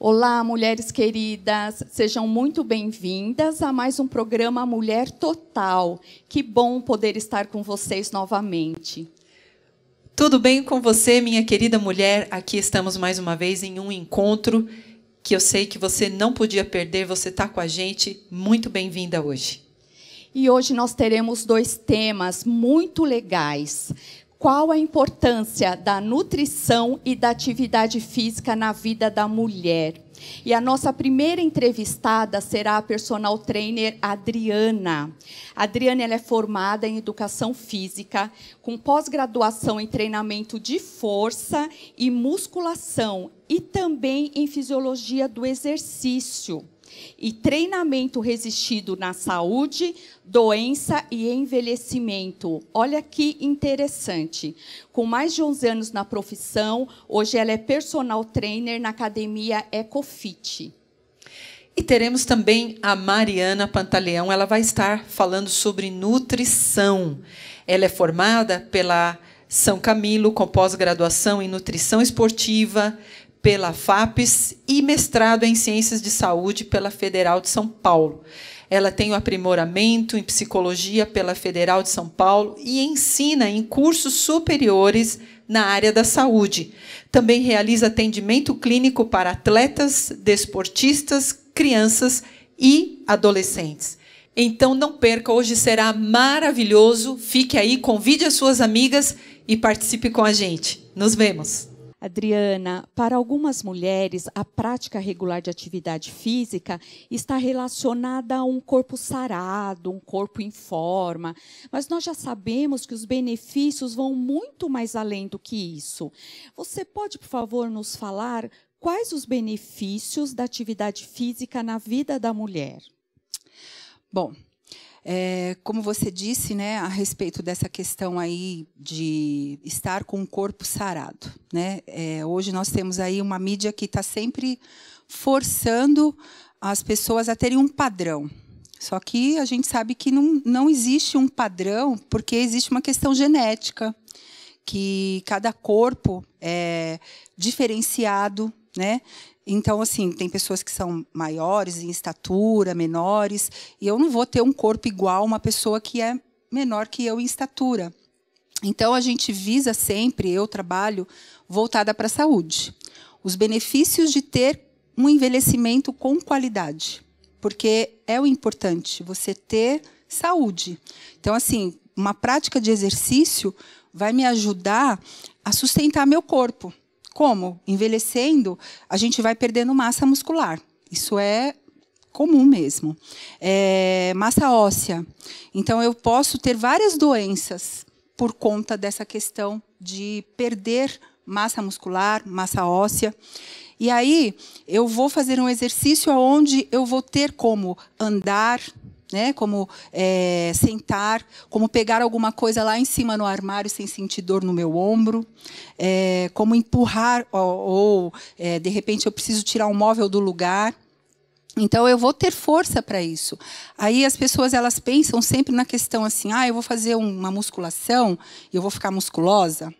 Olá, mulheres queridas, sejam muito bem-vindas a mais um programa Mulher Total. Que bom poder estar com vocês novamente. Tudo bem com você, minha querida mulher? Aqui estamos mais uma vez em um encontro que eu sei que você não podia perder, você está com a gente. Muito bem-vinda hoje. E hoje nós teremos dois temas muito legais. Qual a importância da nutrição e da atividade física na vida da mulher? E a nossa primeira entrevistada será a personal trainer Adriana. A Adriana ela é formada em educação física, com pós-graduação em treinamento de força e musculação e também em fisiologia do exercício e treinamento resistido na saúde, doença e envelhecimento. Olha que interessante. Com mais de 11 anos na profissão, hoje ela é personal trainer na academia Ecofit. E teremos também a Mariana Pantaleão, ela vai estar falando sobre nutrição. Ela é formada pela São Camilo, com pós-graduação em nutrição esportiva, pela FAPES e mestrado em Ciências de Saúde pela Federal de São Paulo. Ela tem o aprimoramento em psicologia pela Federal de São Paulo e ensina em cursos superiores na área da saúde. Também realiza atendimento clínico para atletas, desportistas, crianças e adolescentes. Então não perca, hoje será maravilhoso. Fique aí, convide as suas amigas e participe com a gente. Nos vemos. Adriana, para algumas mulheres, a prática regular de atividade física está relacionada a um corpo sarado, um corpo em forma, mas nós já sabemos que os benefícios vão muito mais além do que isso. Você pode, por favor, nos falar quais os benefícios da atividade física na vida da mulher? Bom, é, como você disse, né, a respeito dessa questão aí de estar com o corpo sarado, né? É, hoje nós temos aí uma mídia que está sempre forçando as pessoas a terem um padrão. Só que a gente sabe que não, não existe um padrão, porque existe uma questão genética, que cada corpo é diferenciado, né? Então, assim, tem pessoas que são maiores em estatura, menores, e eu não vou ter um corpo igual a uma pessoa que é menor que eu em estatura. Então, a gente visa sempre, eu trabalho voltada para a saúde. Os benefícios de ter um envelhecimento com qualidade. Porque é o importante, você ter saúde. Então, assim, uma prática de exercício vai me ajudar a sustentar meu corpo. Como? Envelhecendo, a gente vai perdendo massa muscular. Isso é comum mesmo. É, massa óssea. Então, eu posso ter várias doenças por conta dessa questão de perder massa muscular, massa óssea. E aí, eu vou fazer um exercício onde eu vou ter como andar, né? Como é, sentar, como pegar alguma coisa lá em cima no armário sem sentir dor no meu ombro, é, como empurrar ou, ou é, de repente eu preciso tirar um móvel do lugar. Então eu vou ter força para isso. Aí as pessoas elas pensam sempre na questão assim, ah, eu vou fazer uma musculação e eu vou ficar musculosa.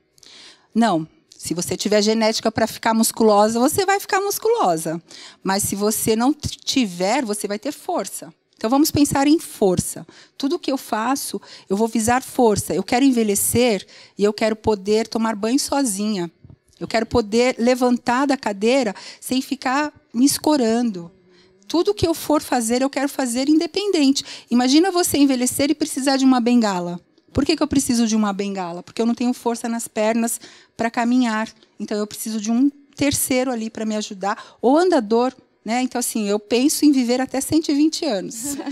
Não, se você tiver genética para ficar musculosa, você vai ficar musculosa. Mas se você não tiver, você vai ter força. Então vamos pensar em força. Tudo que eu faço, eu vou visar força. Eu quero envelhecer e eu quero poder tomar banho sozinha. Eu quero poder levantar da cadeira sem ficar me escorando. Tudo que eu for fazer, eu quero fazer independente. Imagina você envelhecer e precisar de uma bengala. Por que, que eu preciso de uma bengala? Porque eu não tenho força nas pernas para caminhar. Então eu preciso de um terceiro ali para me ajudar, ou andador né? Então, assim, eu penso em viver até 120 anos.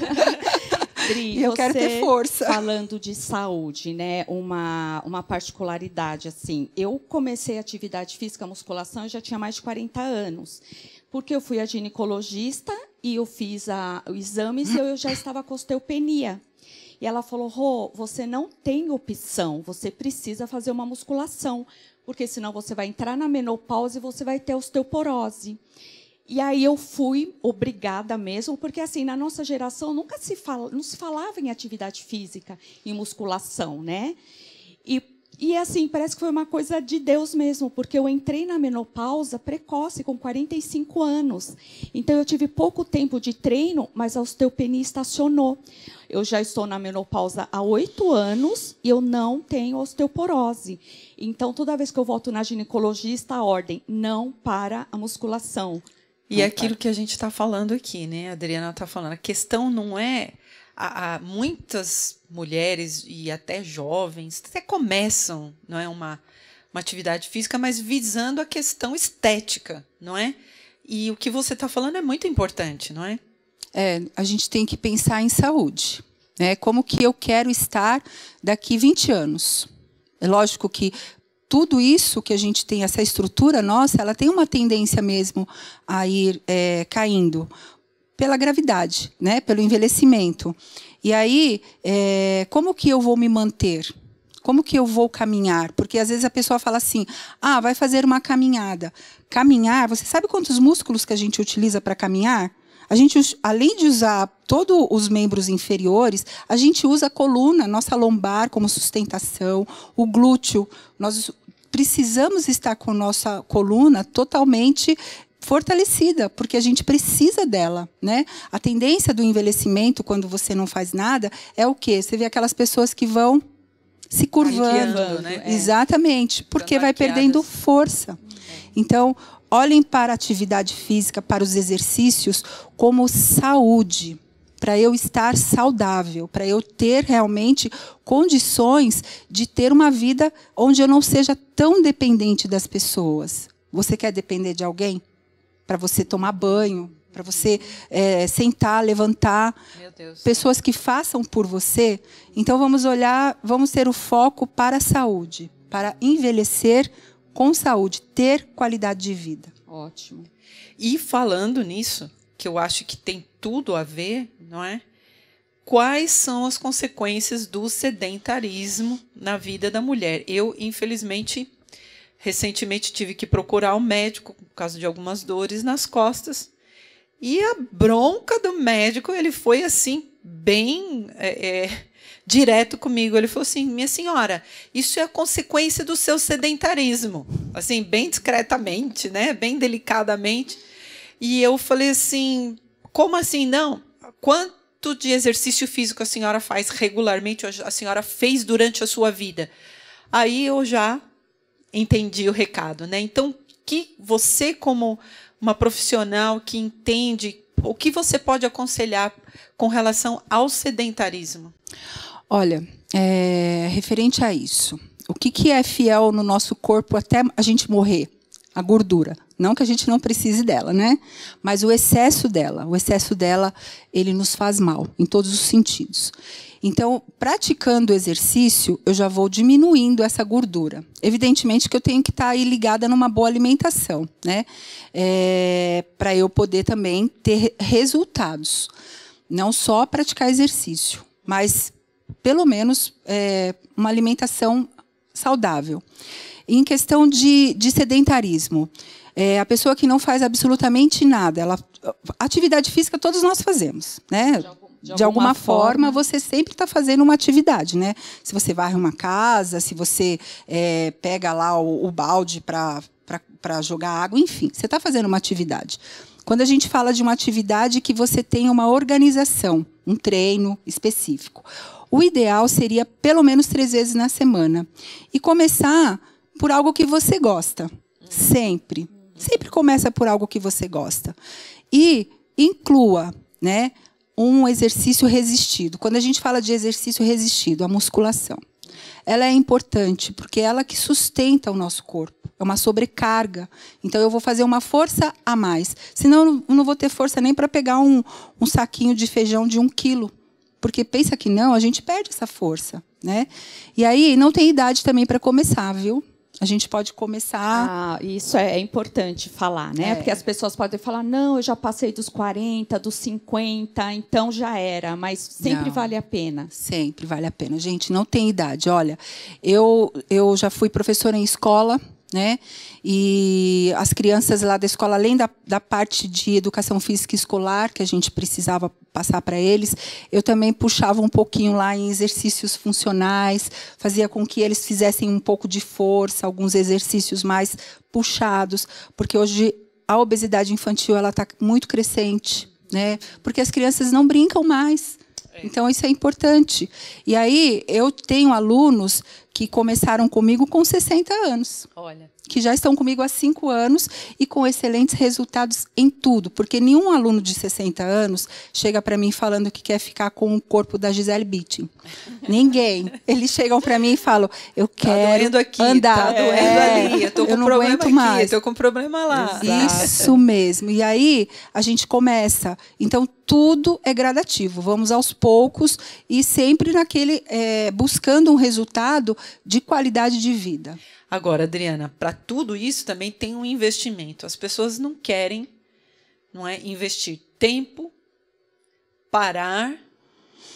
E eu quero ter força. Falando de saúde, né? Uma, uma particularidade, assim. Eu comecei atividade física, musculação, eu já tinha mais de 40 anos. Porque eu fui a ginecologista e eu fiz a, o exame e eu já estava com osteopenia. E ela falou: Rô, você não tem opção, você precisa fazer uma musculação, porque senão você vai entrar na menopausa e você vai ter osteoporose. E aí eu fui obrigada mesmo, porque assim, na nossa geração nunca se fala, não se falava em atividade física, em musculação, né? E e assim, parece que foi uma coisa de Deus mesmo, porque eu entrei na menopausa precoce, com 45 anos. Então eu tive pouco tempo de treino, mas a osteopenia estacionou. Eu já estou na menopausa há oito anos e eu não tenho osteoporose. Então, toda vez que eu volto na ginecologista, a ordem não para a musculação. E aquilo que a gente está falando aqui, né? A Adriana está falando. A questão não é. Há, muitas mulheres e até jovens até começam, não é uma, uma atividade física, mas visando a questão estética, não é? E o que você está falando é muito importante, não é? É, a gente tem que pensar em saúde, né? Como que eu quero estar daqui 20 anos? É lógico que tudo isso que a gente tem, essa estrutura nossa, ela tem uma tendência mesmo a ir é, caindo pela gravidade, né? pelo envelhecimento. E aí, é, como que eu vou me manter? Como que eu vou caminhar? Porque às vezes a pessoa fala assim: ah, vai fazer uma caminhada. Caminhar, você sabe quantos músculos que a gente utiliza para caminhar? A gente, além de usar todos os membros inferiores, a gente usa a coluna, nossa lombar como sustentação, o glúteo. Nós precisamos estar com nossa coluna totalmente fortalecida, porque a gente precisa dela, né? A tendência do envelhecimento quando você não faz nada é o quê? Você vê aquelas pessoas que vão se curvando, né? Exatamente, porque vai perdendo força. Então, olhem para a atividade física, para os exercícios, como saúde, para eu estar saudável, para eu ter realmente condições de ter uma vida onde eu não seja tão dependente das pessoas. Você quer depender de alguém? Para você tomar banho, para você é, sentar, levantar. Pessoas que façam por você. Então vamos olhar, vamos ter o foco para a saúde, para envelhecer com saúde, ter qualidade de vida. Ótimo. E falando nisso, que eu acho que tem tudo a ver, não é? Quais são as consequências do sedentarismo na vida da mulher? Eu, infelizmente, recentemente tive que procurar um médico por causa de algumas dores nas costas. E a bronca do médico, ele foi assim, bem é, é, direto comigo. Ele falou assim: minha senhora, isso é a consequência do seu sedentarismo. Assim, bem discretamente, né? bem delicadamente. E eu falei assim: como assim? Não. Quanto de exercício físico a senhora faz regularmente, a senhora fez durante a sua vida? Aí eu já entendi o recado. Né? Então, que você, como uma profissional que entende, o que você pode aconselhar com relação ao sedentarismo? Olha, é, referente a isso, o que, que é fiel no nosso corpo até a gente morrer? A gordura. Não que a gente não precise dela, né? Mas o excesso dela, o excesso dela, ele nos faz mal em todos os sentidos. Então, praticando o exercício, eu já vou diminuindo essa gordura. Evidentemente que eu tenho que estar aí ligada numa boa alimentação, né? É, Para eu poder também ter resultados. Não só praticar exercício, mas pelo menos é, uma alimentação saudável. em questão de, de sedentarismo, é, a pessoa que não faz absolutamente nada, ela, atividade física todos nós fazemos, né? De, de alguma, alguma forma, forma, você sempre está fazendo uma atividade, né? Se você varre uma casa, se você é, pega lá o, o balde para jogar água, enfim, você está fazendo uma atividade. Quando a gente fala de uma atividade que você tem uma organização, um treino específico. O ideal seria pelo menos três vezes na semana. E começar por algo que você gosta. Sempre. Sempre começa por algo que você gosta. E inclua né, um exercício resistido. Quando a gente fala de exercício resistido, a musculação. Ela é importante porque é ela que sustenta o nosso corpo. É uma sobrecarga. Então eu vou fazer uma força a mais. Senão eu não vou ter força nem para pegar um, um saquinho de feijão de um quilo. Porque pensa que não, a gente perde essa força. Né? E aí não tem idade também para começar, viu? a gente pode começar. Ah, isso é importante falar, né? É. Porque as pessoas podem falar, não, eu já passei dos 40, dos 50, então já era, mas sempre Não. vale a pena. Sempre vale a pena. Gente, não tem idade. Olha, eu, eu já fui professora em escola, né? E as crianças lá da escola, além da, da parte de educação física escolar, que a gente precisava passar para eles, eu também puxava um pouquinho lá em exercícios funcionais, fazia com que eles fizessem um pouco de força, alguns exercícios mais puxados, porque hoje a obesidade infantil ela está muito crescente, né? Porque as crianças não brincam mais. Então isso é importante. E aí eu tenho alunos que começaram comigo com 60 anos Olha. Que já estão comigo há cinco anos e com excelentes resultados em tudo. Porque nenhum aluno de 60 anos chega para mim falando que quer ficar com o corpo da Gisele Bündchen. Ninguém. Eles chegam para mim e falam: eu Tá quero doendo aqui, andar. tá doendo É, ali, eu tô com não problema aguento aqui, mais. eu tô com problema lá. Isso mesmo. E aí a gente começa. Então tudo é gradativo. Vamos aos poucos e sempre naquele é, buscando um resultado de qualidade de vida. Agora, Adriana, para tudo isso também tem um investimento. As pessoas não querem, não é, investir tempo, parar,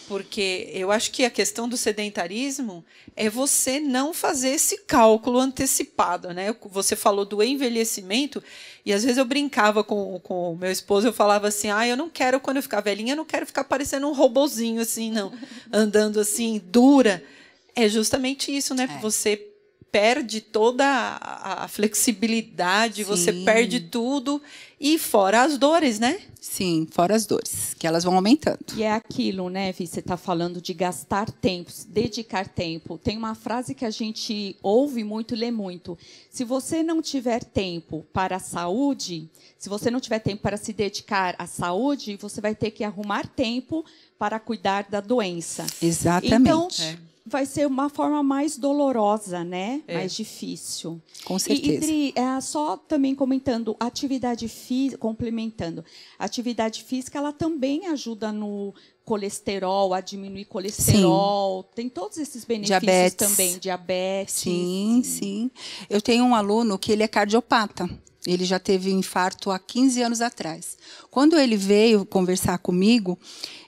porque eu acho que a questão do sedentarismo é você não fazer esse cálculo antecipado, né? Você falou do envelhecimento e às vezes eu brincava com com o meu esposo, eu falava assim: "Ah, eu não quero quando eu ficar velhinha, eu não quero ficar parecendo um robozinho assim, não, andando assim dura". É justamente isso, né? É. Você perde toda a, a flexibilidade, você Sim. perde tudo e fora as dores, né? Sim, fora as dores, que elas vão aumentando. E é aquilo, né, Vi? Você está falando de gastar tempo, dedicar tempo. Tem uma frase que a gente ouve muito e lê muito. Se você não tiver tempo para a saúde, se você não tiver tempo para se dedicar à saúde, você vai ter que arrumar tempo para cuidar da doença. Exatamente. Então, É. vai ser uma forma mais dolorosa, né? É. Mais difícil. Com E, certeza. e Dri, é, só também comentando, atividade física, complementando, atividade física, ela também ajuda no colesterol, a diminuir colesterol, tem todos esses benefícios Diabetes. também, diabetes. Sim, sim. Eu tenho um aluno que ele é cardiopata. Ele já teve um infarto há 15 anos atrás. Quando ele veio conversar comigo,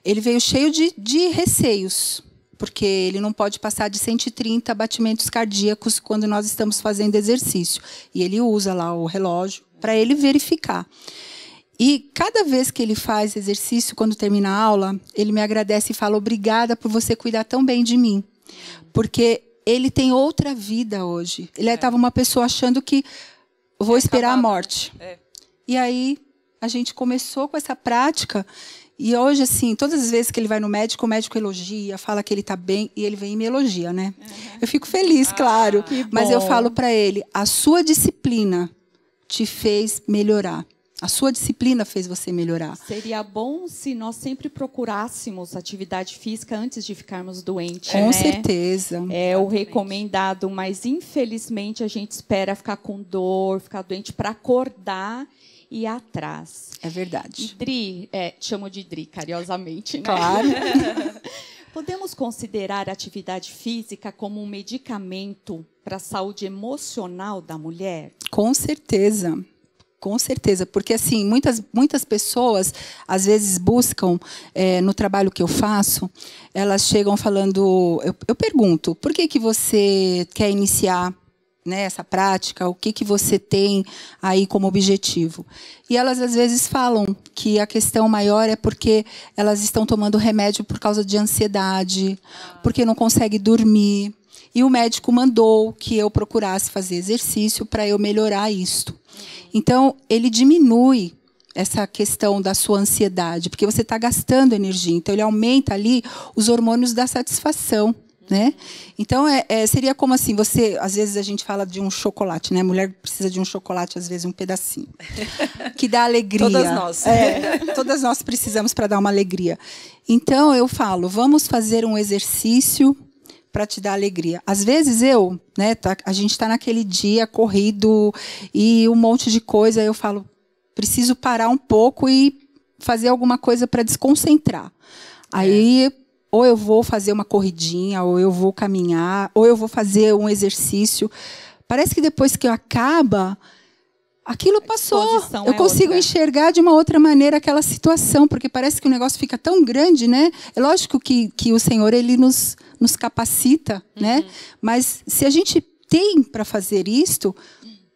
ele veio cheio de, de receios, porque ele não pode passar de 130 batimentos cardíacos quando nós estamos fazendo exercício. E ele usa lá o relógio para ele verificar. E cada vez que ele faz exercício, quando termina a aula, ele me agradece e fala: Obrigada por você cuidar tão bem de mim. Porque ele tem outra vida hoje. Ele estava uma pessoa achando que vou esperar a acabado, né? morte. É. E aí a gente começou com essa prática. E hoje, assim, todas as vezes que ele vai no médico, o médico elogia, fala que ele está bem e ele vem e me elogia, né? Eu fico feliz, claro. que Mas eu falo para ele: a sua disciplina te fez melhorar. A sua disciplina fez você melhorar. Seria bom se nós sempre procurássemos atividade física antes de ficarmos doentes, Com né? certeza. É o recomendado, mas infelizmente a gente espera ficar com dor, ficar doente para acordar e atrás. É verdade. Dri, é, te chamo de Dri carinhosamente, né? Claro. Podemos considerar a atividade física como um medicamento para a saúde emocional da mulher? Com certeza. Com certeza, porque assim muitas muitas pessoas às vezes buscam eh, no trabalho que eu faço, elas chegam falando, eu, eu pergunto, por que que você quer iniciar né, essa prática? O que que você tem aí como objetivo? E elas às vezes falam que a questão maior é porque elas estão tomando remédio por causa de ansiedade, porque não conseguem dormir. E o médico mandou que eu procurasse fazer exercício para eu melhorar isto. Então, ele diminui essa questão da sua ansiedade, porque você está gastando energia. Então, ele aumenta ali os hormônios da satisfação. Né? Então é, é, seria como assim, você, às vezes a gente fala de um chocolate, né? Mulher precisa de um chocolate, às vezes um pedacinho, que dá alegria. Todas nós. É, todas nós precisamos para dar uma alegria. Então eu falo, vamos fazer um exercício para te dar alegria. Às vezes eu, né, tá, a gente está naquele dia corrido e um monte de coisa, eu falo, preciso parar um pouco e fazer alguma coisa para desconcentrar. Aí ou eu vou fazer uma corridinha, ou eu vou caminhar, ou eu vou fazer um exercício parece que depois que acaba, aquilo passou. Eu é consigo outra. enxergar de uma outra maneira aquela situação, porque parece que o negócio fica tão grande, né? É lógico que, que o Senhor ele nos, nos capacita, Uhum. né? Mas se a gente tem para fazer isto,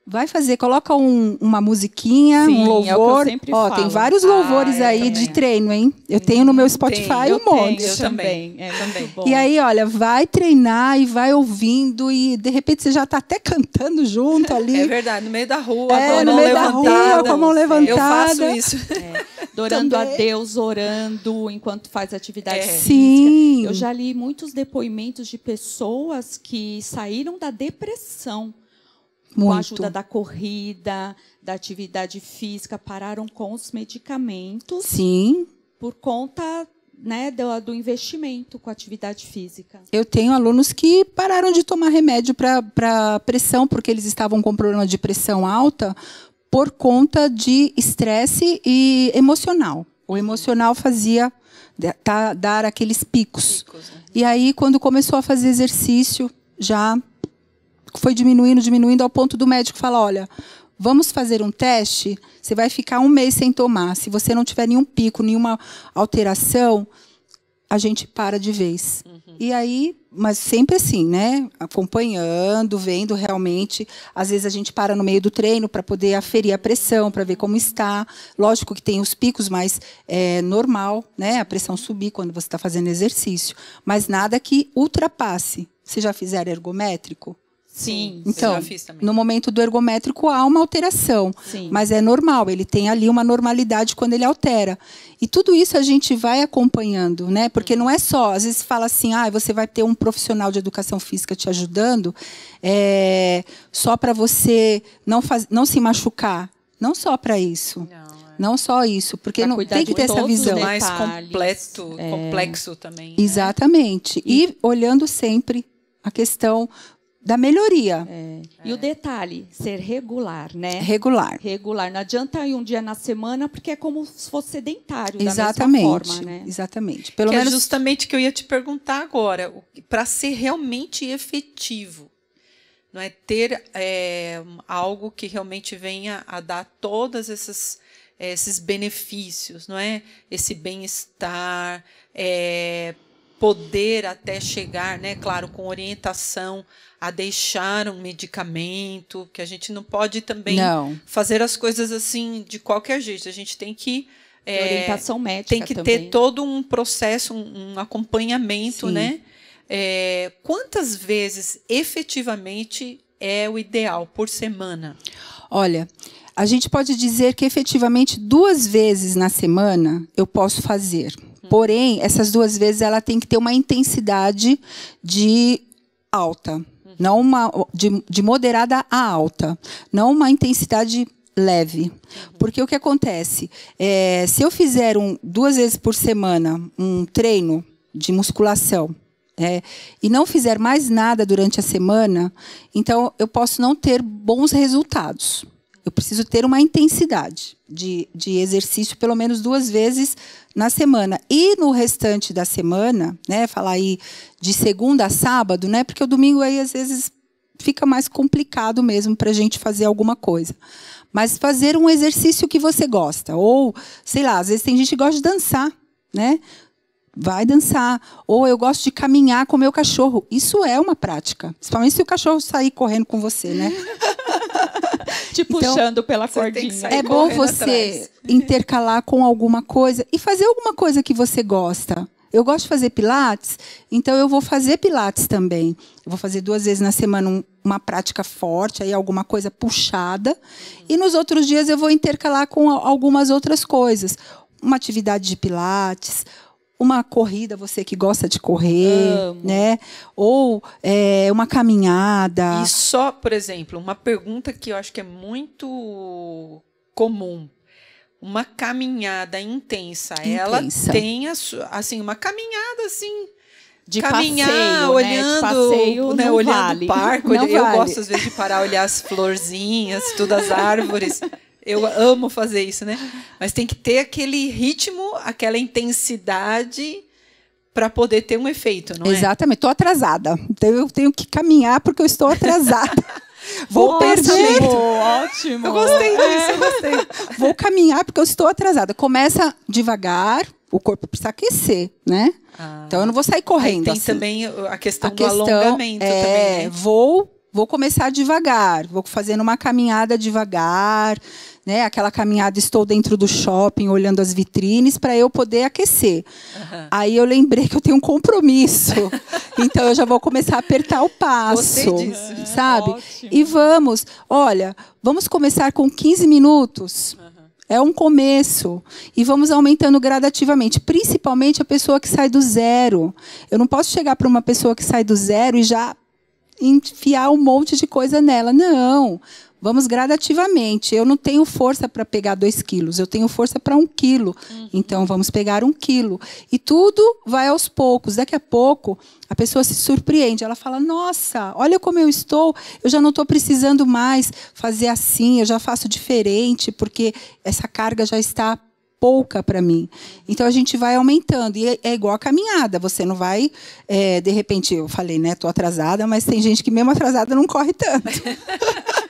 vai fazer, coloca um- uma musiquinha, Sim, um é o que eu louvor. sempre Ó, falo. tem vários Ah, louvores eu aí também. de treino, hein? Eu tenho no meu Spotify eu um monte. tenho Eu também. É Também. E aí, olha, vai treinar e vai ouvindo e de repente você já está até cantando junto ali. É verdade, no meio da rua, É, com a no mão meio da rua, levantada. com a mão levantada. Eu faço isso. Adorando a. Deus, orando enquanto faz atividade É. física. Sim. Eu já li muitos depoimentos de pessoas que saíram da depressão com a Muito. ajuda da corrida, da atividade física, pararam com os medicamentos Sim. por conta né, do, do investimento com a atividade física. Eu tenho alunos que pararam de tomar remédio para pressão, porque eles estavam com problema de pressão alta por conta de estresse e emocional. O emocional fazia tá- dar aqueles picos. Picos, né? E aí, quando começou a fazer exercício, já foi diminuindo, diminuindo, ao ponto do médico falar: olha, vamos fazer um teste, você vai ficar um mês sem tomar. Se você não tiver nenhum pico, nenhuma alteração, a gente para de vez. E aí, mas sempre assim, né? Acompanhando, vendo realmente. Às vezes a gente para no meio do treino para poder aferir a pressão, para ver como está. Lógico que tem os picos, mas é normal, né? A pressão subir quando você está fazendo exercício. Mas nada que ultrapasse. Vocês já fizeram ergométrico? Sim, Eu Então, já fiz também. no momento do ergométrico há uma alteração, sim. mas é normal, ele tem ali uma normalidade quando ele altera. E tudo isso a gente vai acompanhando, né? Porque não é só, às vezes fala assim, ah, você vai ter um profissional de educação física te ajudando, é, só para você não, faz, não se machucar. Não só para isso. Não, é. Não só isso, porque Pra não tem que ter essa visão. mais completo, É. complexo também. né? Exatamente. E olhando sempre a questão da melhoria É. E o detalhe, ser regular, né? regular. Regular. Não adianta ir um dia na semana, porque é como se fosse sedentário, Exatamente. da mesma forma, né? Exatamente. Pelo que menos é justamente o que eu ia te perguntar agora. Para ser realmente efetivo, não é ter é, algo que realmente venha a dar todos esses, esses benefícios, não é? Esse bem-estar, é, poder até chegar, né? Claro, com orientação a deixar um medicamento, que a gente não pode também Não. fazer as coisas assim de qualquer jeito. A gente tem que é, Orientação médica tem que também. ter todo um processo, um, um acompanhamento, Sim. né? É, quantas vezes efetivamente é o ideal por semana? Olha, a gente pode dizer que efetivamente duas vezes na semana eu posso fazer. Porém, essas duas vezes ela tem que ter uma intensidade de alta, não uma de, de moderada a alta, não uma intensidade leve. Porque o que acontece? É, se eu fizer um, duas vezes por semana um treino de musculação é, e não fizer mais nada durante a semana, então eu posso não ter bons resultados. Eu preciso ter uma intensidade de, de exercício pelo menos duas vezes na semana. E no restante da semana, né, falar aí de segunda a sábado, né, porque o domingo aí às vezes fica mais complicado mesmo para a gente fazer alguma coisa. Mas fazer um exercício que você gosta. Ou, sei lá, às vezes tem gente que gosta de dançar, né? Vai dançar. Ou eu gosto de caminhar com o meu cachorro. Isso é uma prática. Principalmente se o cachorro sair correndo com você, né? Te Então, puxando pela tem que cordinha. É bom você atrás. intercalar com alguma coisa e fazer alguma coisa que você gosta. Eu gosto de fazer pilates, então eu vou fazer pilates também. Eu vou fazer duas vezes na semana um- uma prática forte, aí alguma coisa puxada. E nos outros dias eu vou intercalar com algumas outras coisas. Uma atividade de pilates, uma corrida, você que gosta de correr, Amo. né? Ou é, uma caminhada. E só, por exemplo, uma pergunta que eu acho que é muito comum. Uma caminhada intensa, ela Intensa. tem a assim uma caminhada assim De caminhar passeio, olhando, né? De passeio né, olhando vale. o parque. Não eu vale. gosto às vezes de parar olhar as florzinhas, tudo as árvores. Eu amo fazer isso, né? Mas tem que ter aquele ritmo, aquela intensidade para poder ter um efeito, não é? Exatamente, estou atrasada. Então eu tenho que caminhar porque eu estou atrasada. Vou ótimo, perder. ótimo. Eu gostei disso, eu gostei. Vou caminhar porque eu estou atrasada. Começa devagar, o corpo precisa aquecer, né? Então eu não vou sair Aí correndo. tem assim. também a questão, a questão do alongamento é, também, né? vou vou começar devagar, vou fazendo uma caminhada devagar, né? Aquela caminhada estou dentro do shopping olhando as vitrines para eu poder aquecer. Aí eu lembrei que eu tenho um compromisso, então eu já vou começar a apertar o passo, disso. sabe? Ótimo. E vamos, olha, vamos começar com 15 minutos. É um começo. E vamos aumentando gradativamente. Principalmente a pessoa que sai do zero. Eu não posso chegar para uma pessoa que sai do zero e já enfiar um monte de coisa nela. Não. Vamos gradativamente. Eu não tenho força para pegar dois quilos, eu tenho força para um quilo. Então vamos pegar um quilo. E tudo vai aos poucos. Daqui a pouco a pessoa se surpreende. Ela fala: Nossa, olha como eu estou. Eu já não estou precisando mais fazer assim. Eu já faço diferente porque essa carga já está pouca para mim. Então a gente vai aumentando. E é, é igual a caminhada. Você não vai, é, de repente, eu falei, né? Estou atrasada, mas tem gente que mesmo atrasada não corre tanto.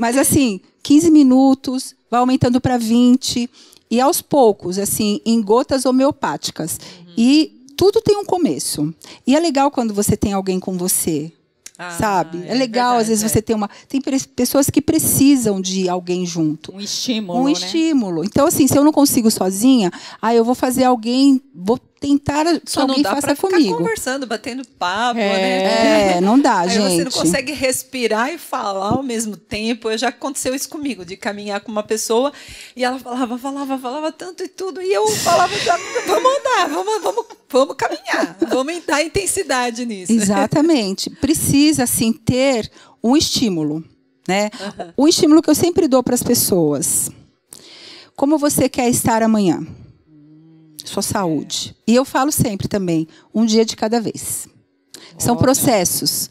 mas assim, 15 minutos, vai aumentando para 20. E aos poucos, assim, em gotas homeopáticas. E tudo tem um começo. E é legal quando você tem alguém com você. Ah, sabe? É, é legal, às verdade, vezes é. você tem uma. Tem pessoas que precisam de alguém junto Um estímulo, um né? estímulo. Então, assim, se eu não consigo sozinha, aí eu vou fazer alguém, vou tentar que Só não alguém dá faça comigo. conversando, batendo papo, É. né? É, não dá, Aí gente. você não consegue respirar e falar ao mesmo tempo. Já aconteceu isso comigo, de caminhar com uma pessoa e ela falava, falava, falava tanto e tudo. E eu falava, "Tá, vamos andar, vamos, vamos, vamos caminhar, vamos dar intensidade nisso. Exatamente. Precisa, assim, ter um estímulo. Né? O estímulo que eu sempre dou para as pessoas. Como você quer estar amanhã? Sua saúde. E eu falo sempre também, um dia de cada vez. São processos.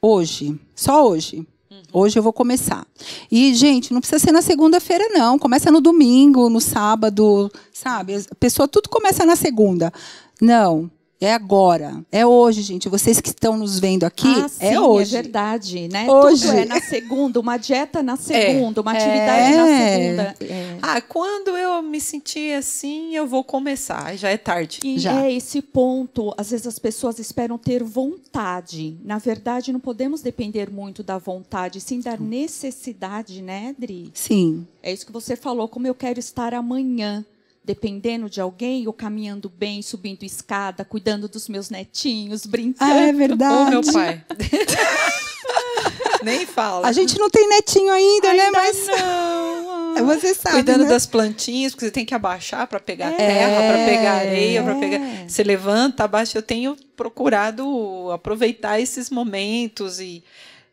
Hoje, só hoje. Hoje eu vou começar. E, gente, não precisa ser na segunda-feira, não. Começa no domingo, no sábado, sabe? A pessoa, tudo começa na segunda. Não. É agora. É hoje, gente. Vocês que estão nos vendo aqui, ah, sim, é hoje. É verdade, né? Hoje. Tudo é na segunda, uma dieta na segunda, uma atividade É. na segunda. É. Ah, quando eu me sentir assim, eu vou começar. Já é tarde. E Já. é esse ponto, às vezes as pessoas esperam ter vontade. Na verdade, não podemos depender muito da vontade, sim da necessidade, né, Dri? Sim. É isso que você falou, como eu quero estar amanhã. Dependendo de alguém, ou caminhando bem, subindo escada, cuidando dos meus netinhos, brincando. Ah, é verdade. meu pai. Nem fala. A gente não tem netinho ainda, né? Ainda Mas não. você sabe, Cuidando né? das plantinhas, porque você tem que abaixar para pegar É. terra, para pegar areia, para É. pegar. Você levanta, abaixa. Eu tenho procurado aproveitar esses momentos e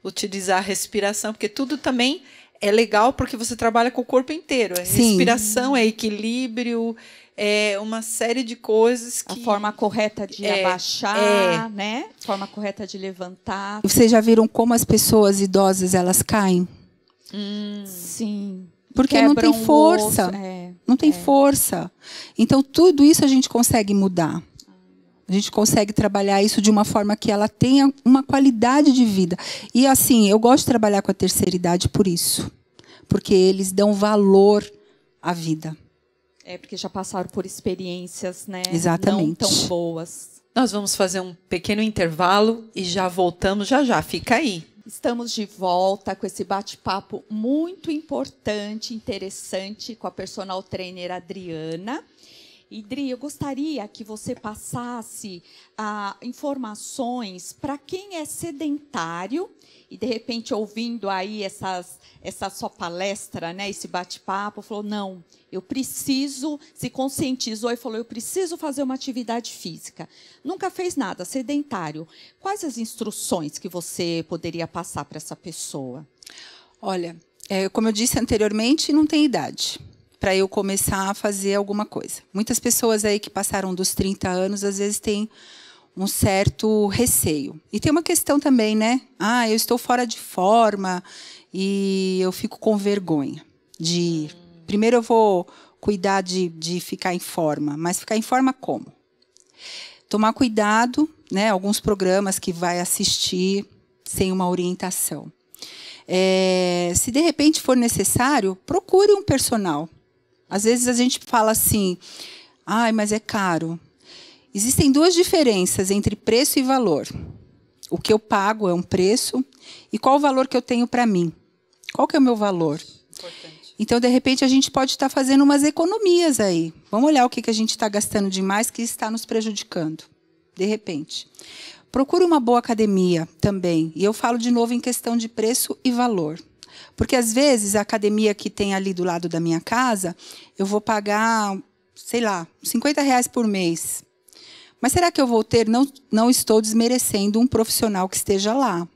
utilizar a respiração, porque tudo também é legal porque você trabalha com o corpo inteiro. É Sim. respiração, é equilíbrio, é uma série de coisas A que. forma correta de É, abaixar, né? Forma correta de levantar. Vocês já viram como as pessoas idosas elas caem? Sim. Porque não tem força. osso, é. Não tem força. Então, tudo isso a gente consegue mudar. A gente consegue trabalhar isso de uma forma que ela tenha uma qualidade de vida. E assim, eu gosto de trabalhar com a terceira idade por isso. Porque eles dão valor à vida. É porque já passaram por experiências, né? Exatamente. Não tão boas. Nós vamos fazer um pequeno intervalo e já voltamos já já. Fica aí. Estamos de volta com esse bate-papo muito importante, interessante com a personal trainer Adriana. E, Dri, eu gostaria que você passasse ah, informações para quem é sedentário e, de repente, ouvindo aí essas, essa sua palestra, né, esse bate-papo, falou, não, eu preciso, se conscientizou e falou, eu preciso fazer uma atividade física. Nunca fez nada, sedentário. Quais as instruções que você poderia passar para essa pessoa? Olha, é, como eu disse anteriormente, não tem idade para eu começar a fazer alguma coisa. Muitas pessoas aí que passaram dos 30 anos, às vezes têm um certo receio. E tem uma questão também, né? Ah, eu estou fora de forma e eu fico com vergonha de ir. Primeiro eu vou cuidar de, de ficar em forma, mas ficar em forma como? Tomar cuidado, né? Alguns programas que vai assistir sem uma orientação. É, se de repente for necessário, procure um personal. Às vezes a gente fala assim, ai, mas é caro. Existem duas diferenças entre preço e valor. O que eu pago é um preço e qual o valor que eu tenho para mim. Qual que é o meu valor? Importante. Então, de repente, a gente pode estar fazendo umas economias aí. Vamos olhar o que, que a gente está gastando demais que está nos prejudicando. De repente. Procure uma boa academia também. E eu falo de novo em questão de preço e valor. Porque às vezes a academia que tem ali do lado da minha casa, eu vou pagar, sei lá, 50 reais por mês. Mas será que eu vou ter? Não, não estou desmerecendo um profissional que esteja lá.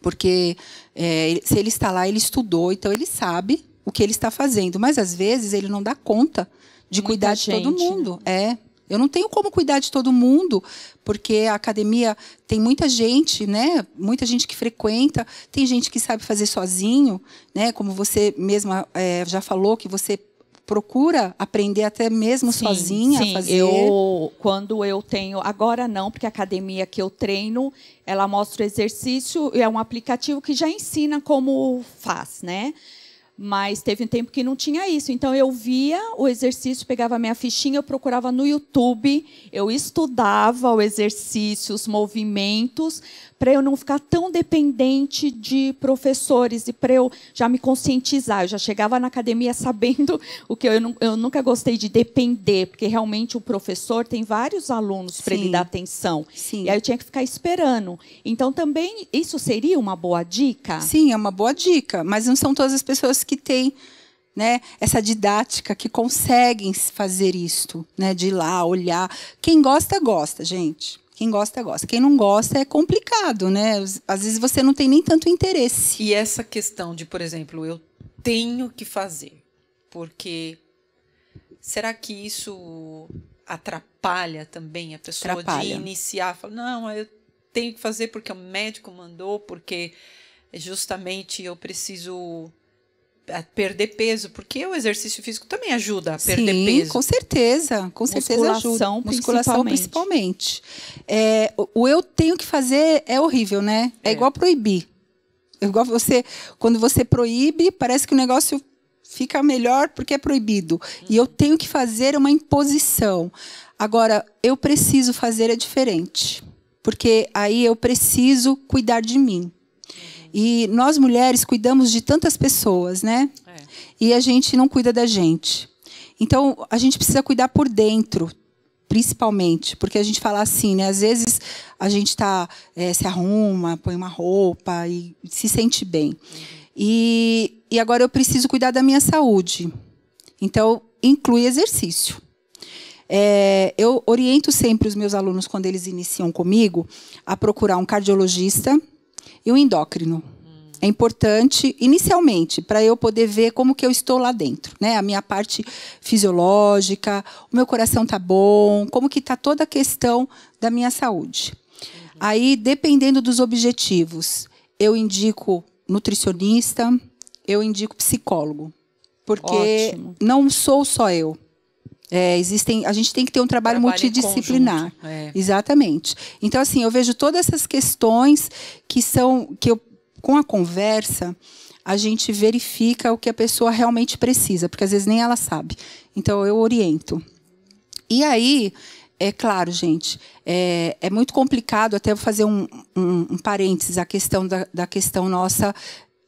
Porque é, se ele está lá, ele estudou, então ele sabe o que ele está fazendo. Mas às vezes ele não dá conta de Muita cuidar de todo mundo. É. Eu não tenho como cuidar de todo mundo, porque a academia tem muita gente, né? Muita gente que frequenta, tem gente que sabe fazer sozinho, né? Como você mesma é, já falou, que você procura aprender até mesmo sim, sozinha sim. a fazer? Eu, quando eu tenho, agora não, porque a academia que eu treino, ela mostra o exercício, é um aplicativo que já ensina como faz, né? Mas teve um tempo que não tinha isso. Então eu via o exercício, pegava minha fichinha, eu procurava no YouTube, eu estudava o exercício, os movimentos, para eu não ficar tão dependente de professores e para eu já me conscientizar. Eu já chegava na academia sabendo o que eu, eu, eu nunca gostei de depender, porque realmente o professor tem vários alunos para ele dar atenção. Sim. E aí eu tinha que ficar esperando. Então também isso seria uma boa dica? Sim, é uma boa dica, mas não são todas as pessoas que têm né, essa didática que conseguem fazer isto, né, de ir lá olhar. Quem gosta gosta, gente. Quem gosta, gosta. Quem não gosta é complicado, né? Às vezes você não tem nem tanto interesse. E essa questão de, por exemplo, eu tenho que fazer, porque será que isso atrapalha também a pessoa atrapalha. de iniciar? Fala, não, eu tenho que fazer porque o médico mandou, porque justamente eu preciso a perder peso, porque o exercício físico também ajuda a perder Sim, peso. Com certeza, com certeza Musculação, ajuda. Musculação principalmente. É, o eu tenho que fazer é horrível, né? É, é igual proibir. É igual você, quando você proíbe, parece que o negócio fica melhor porque é proibido. Uhum. E eu tenho que fazer uma imposição. Agora, eu preciso fazer é diferente. Porque aí eu preciso cuidar de mim. E nós mulheres cuidamos de tantas pessoas, né? É. E a gente não cuida da gente. Então, a gente precisa cuidar por dentro, principalmente, porque a gente fala assim, né? Às vezes a gente tá, é, se arruma, põe uma roupa e se sente bem. Uhum. E, e agora eu preciso cuidar da minha saúde. Então, inclui exercício. É, eu oriento sempre os meus alunos, quando eles iniciam comigo, a procurar um cardiologista e o endócrino. É importante, inicialmente, para eu poder ver como que eu estou lá dentro. Né? A minha parte fisiológica, o meu coração está bom, como que está toda a questão da minha saúde. Uhum. Aí, dependendo dos objetivos, eu indico nutricionista, eu indico psicólogo. Porque Ótimo. não sou só eu. É, existem, a gente tem que ter um trabalho, trabalho multidisciplinar. É. Exatamente. Então, assim, eu vejo todas essas questões que são que eu, com a conversa, a gente verifica o que a pessoa realmente precisa, porque às vezes nem ela sabe. Então, eu oriento. E aí, é claro, gente, é, é muito complicado, até vou fazer um, um, um parênteses, a questão da, da questão nossa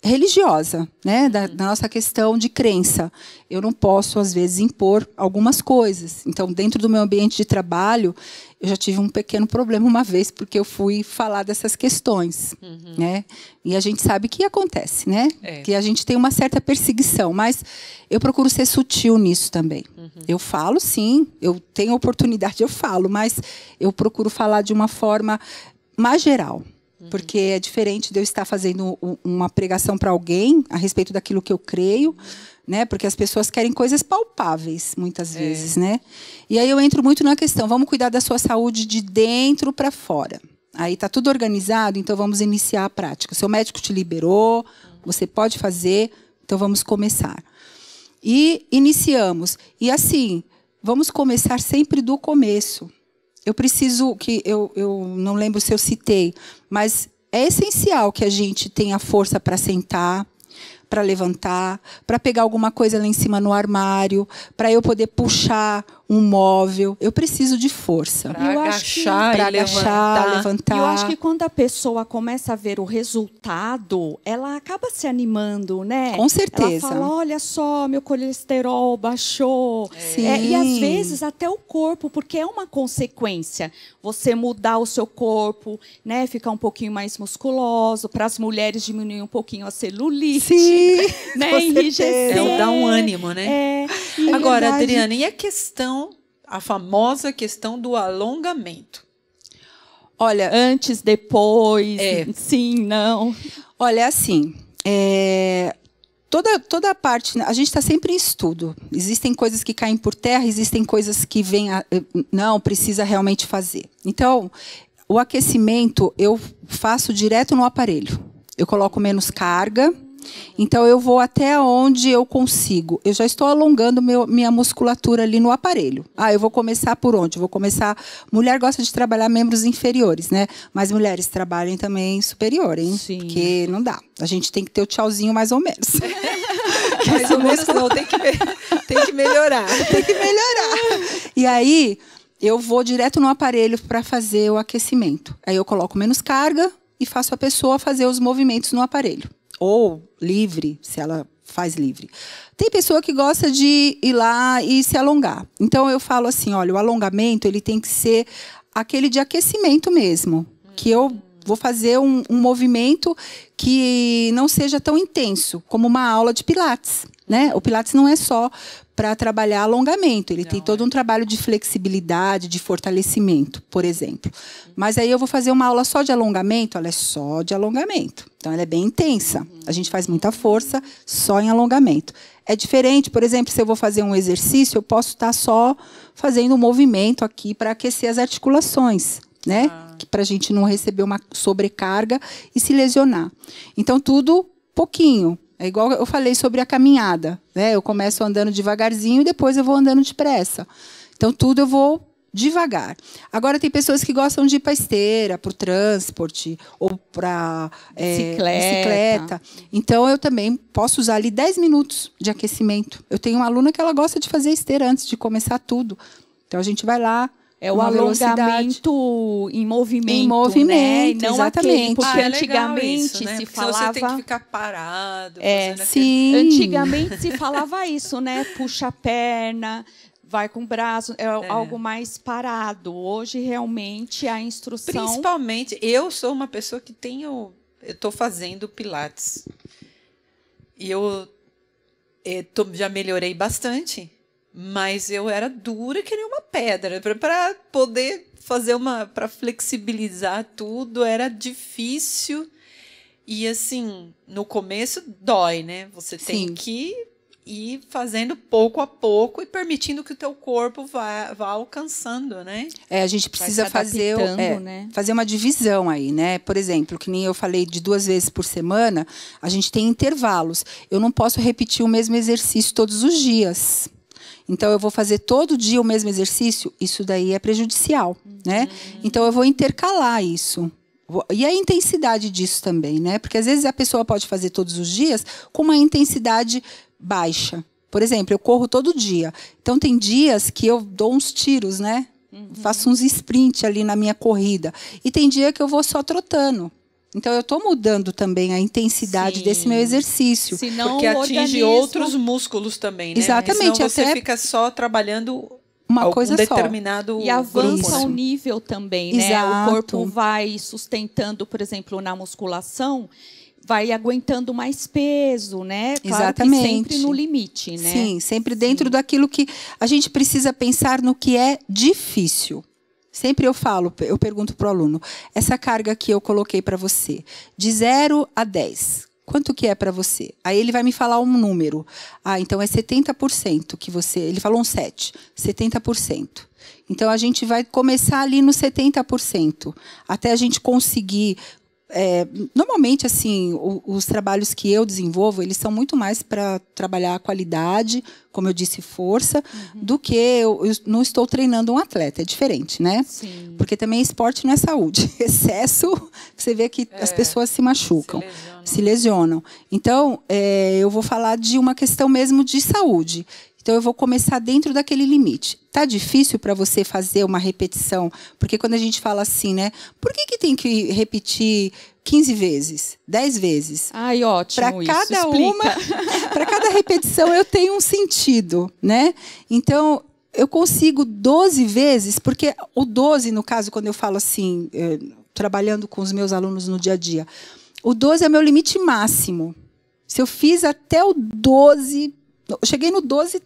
religiosa, né, da, da, nossa questão de crença. Eu não posso às vezes impor algumas coisas. Então, dentro do meu ambiente de trabalho, eu já tive um pequeno problema uma vez porque eu fui falar dessas questões, uhum. né? E a gente sabe que acontece, né? É. Que a gente tem uma certa perseguição, mas eu procuro ser sutil nisso também. Uhum. Eu falo, sim, eu tenho oportunidade, eu falo, mas eu procuro falar de uma forma mais geral. Porque é diferente de eu estar fazendo uma pregação para alguém a respeito daquilo que eu creio, né? Porque as pessoas querem coisas palpáveis, muitas é. vezes, né? E aí eu entro muito na questão, vamos cuidar da sua saúde de dentro para fora. Aí está tudo organizado, então vamos iniciar a prática. Seu médico te liberou, você pode fazer, então vamos começar. E iniciamos. E assim, vamos começar sempre do começo eu preciso que eu, eu não lembro se eu citei, mas é essencial que a gente tenha força para sentar, para levantar, para pegar alguma coisa lá em cima no armário, para eu poder puxar um móvel. Eu preciso de força. Para agachar, para agachar, levantar. E eu acho que quando a pessoa começa a ver o resultado, ela acaba se animando, né? Com certeza. Ela fala: olha só, meu colesterol baixou. Sim. É, e às vezes até o corpo, porque é uma consequência. Você mudar o seu corpo, né? Ficar um pouquinho mais musculoso. Para as mulheres diminuir um pouquinho a celulite. Sim, né? Enrijecer. É, dá um ânimo, né? É, Agora, verdade. Adriana, e a questão, a famosa questão do alongamento? Olha, Antes, depois, É. sim, não. Olha, assim, é, toda, toda a parte, a gente está sempre em estudo. Existem coisas que caem por terra, existem coisas que vêm, a- não, precisa realmente fazer. Então, o aquecimento eu faço direto no aparelho. Eu coloco menos carga, então eu vou até onde eu consigo. Eu já estou alongando meu- minha musculatura ali no aparelho. Ah, eu vou começar por onde? Vou começar. Mulher gosta de trabalhar membros inferiores, né? Mas mulheres trabalhem também superior, hein? Sim. Porque não dá. A gente tem que ter o tchauzinho mais ou menos. Mais ou menos não, tem que, tem que melhorar. tem que melhorar. E aí, eu vou direto no aparelho para fazer o aquecimento. Aí eu coloco menos carga e faço a pessoa fazer os movimentos no aparelho. Ou livre, se ela faz livre. Tem pessoa que gosta de ir lá e se alongar. Então eu falo assim, olha, o alongamento ele tem que ser aquele de aquecimento mesmo, que eu vou fazer um, um movimento que não seja tão intenso como uma aula de pilates, né? O pilates não é só para trabalhar alongamento, ele tem todo um trabalho de flexibilidade, de fortalecimento, por exemplo. Mas aí eu vou fazer uma aula só de alongamento, ela é só de alongamento. Então ela é bem intensa. A gente faz muita força só em alongamento. É diferente, por exemplo, se eu vou fazer um exercício, eu posso estar só fazendo um movimento aqui para aquecer as articulações, né? Para a gente não receber uma sobrecarga e se lesionar. Então, tudo pouquinho. É igual eu falei sobre a caminhada. Né? Eu começo andando devagarzinho e depois eu vou andando depressa. Então, tudo eu vou devagar. Agora, tem pessoas que gostam de ir para esteira, para o transporte, ou para Bicicleta. bicicleta. Então, eu também posso usar ali 10 minutos de aquecimento. Eu tenho uma aluna que ela gosta de fazer esteira antes de começar tudo. Então, a gente vai lá. É o alongamento em movimento, Em né? movimento, E não exatamente. aquele, porque Ah, é antigamente isso, né? se Porque falava... Você tem que ficar parado. É, fazendo aquele- Sim. Antigamente se falava isso, né? Puxa a perna, vai com o braço, é, algo mais parado. Hoje, realmente, a instrução... Principalmente, eu sou uma pessoa que tenho. Eu estou fazendo Pilates. E eu eh, tô- já melhorei bastante, mas eu era dura que nem uma pedra. Para poder fazer uma. Para flexibilizar tudo, era difícil. E assim, no começo dói, né? Você tem Sim. que ir fazendo pouco a pouco e permitindo que o teu corpo vá, vá alcançando, né? É, a gente precisa fazer, é, né? fazer uma divisão aí, né? Por exemplo, que nem eu falei de duas vezes por semana, a gente tem intervalos. Eu não posso repetir o mesmo exercício todos os dias. Então eu vou fazer todo dia o mesmo exercício, isso daí é prejudicial, né? Então eu vou intercalar isso. E a intensidade disso também, né? Porque às vezes a pessoa pode fazer todos os dias com uma intensidade baixa. Por exemplo, eu corro todo dia. Então tem dias que eu dou uns tiros, né? Faço uns sprint ali na minha corrida. E tem dia que eu vou só trotando. Então eu estou mudando também a intensidade Sim. desse meu exercício. Senão Porque atinge organismo- outros músculos também, né? Exatamente, Senão você até- fica só trabalhando Uma algum coisa só. determinado E avança grupo, o né? nível também, né? Exato. O corpo vai sustentando, por exemplo, na musculação, vai aguentando mais peso, né? Claro Exatamente. Que sempre no limite, né? Sim, sempre dentro daquilo que a gente precisa pensar no que é difícil. Sempre eu falo, eu pergunto para o aluno, essa carga que eu coloquei para você, de 0 a 10, quanto que é para você? Aí ele vai me falar um número. Ah, então é 70% que você. Ele falou um 7, 70%. Então a gente vai começar ali no 70%, até a gente conseguir é, normalmente, assim, o, os trabalhos que eu desenvolvo, eles são muito mais para trabalhar a qualidade, como eu disse, força, uhum. do que eu, eu, não estou treinando um atleta. É diferente, né? Sim. Porque também esporte não é saúde. Excesso, você vê que é, as pessoas se machucam, se lesionam. Se lesionam. Então, é, eu vou falar de uma questão mesmo de saúde. Então eu vou começar dentro daquele limite. Tá difícil para você fazer uma repetição, porque quando a gente fala assim, né? Por que, que tem que repetir 15 vezes, 10 vezes? Ai, ótimo. Para cada uma, para cada repetição eu tenho um sentido, né? Então eu consigo 12 vezes, porque o 12, no caso, quando eu falo assim, eh, trabalhando com os meus alunos no dia a dia, o 12 é meu limite máximo. Se eu fiz até o 12, eu cheguei no 12,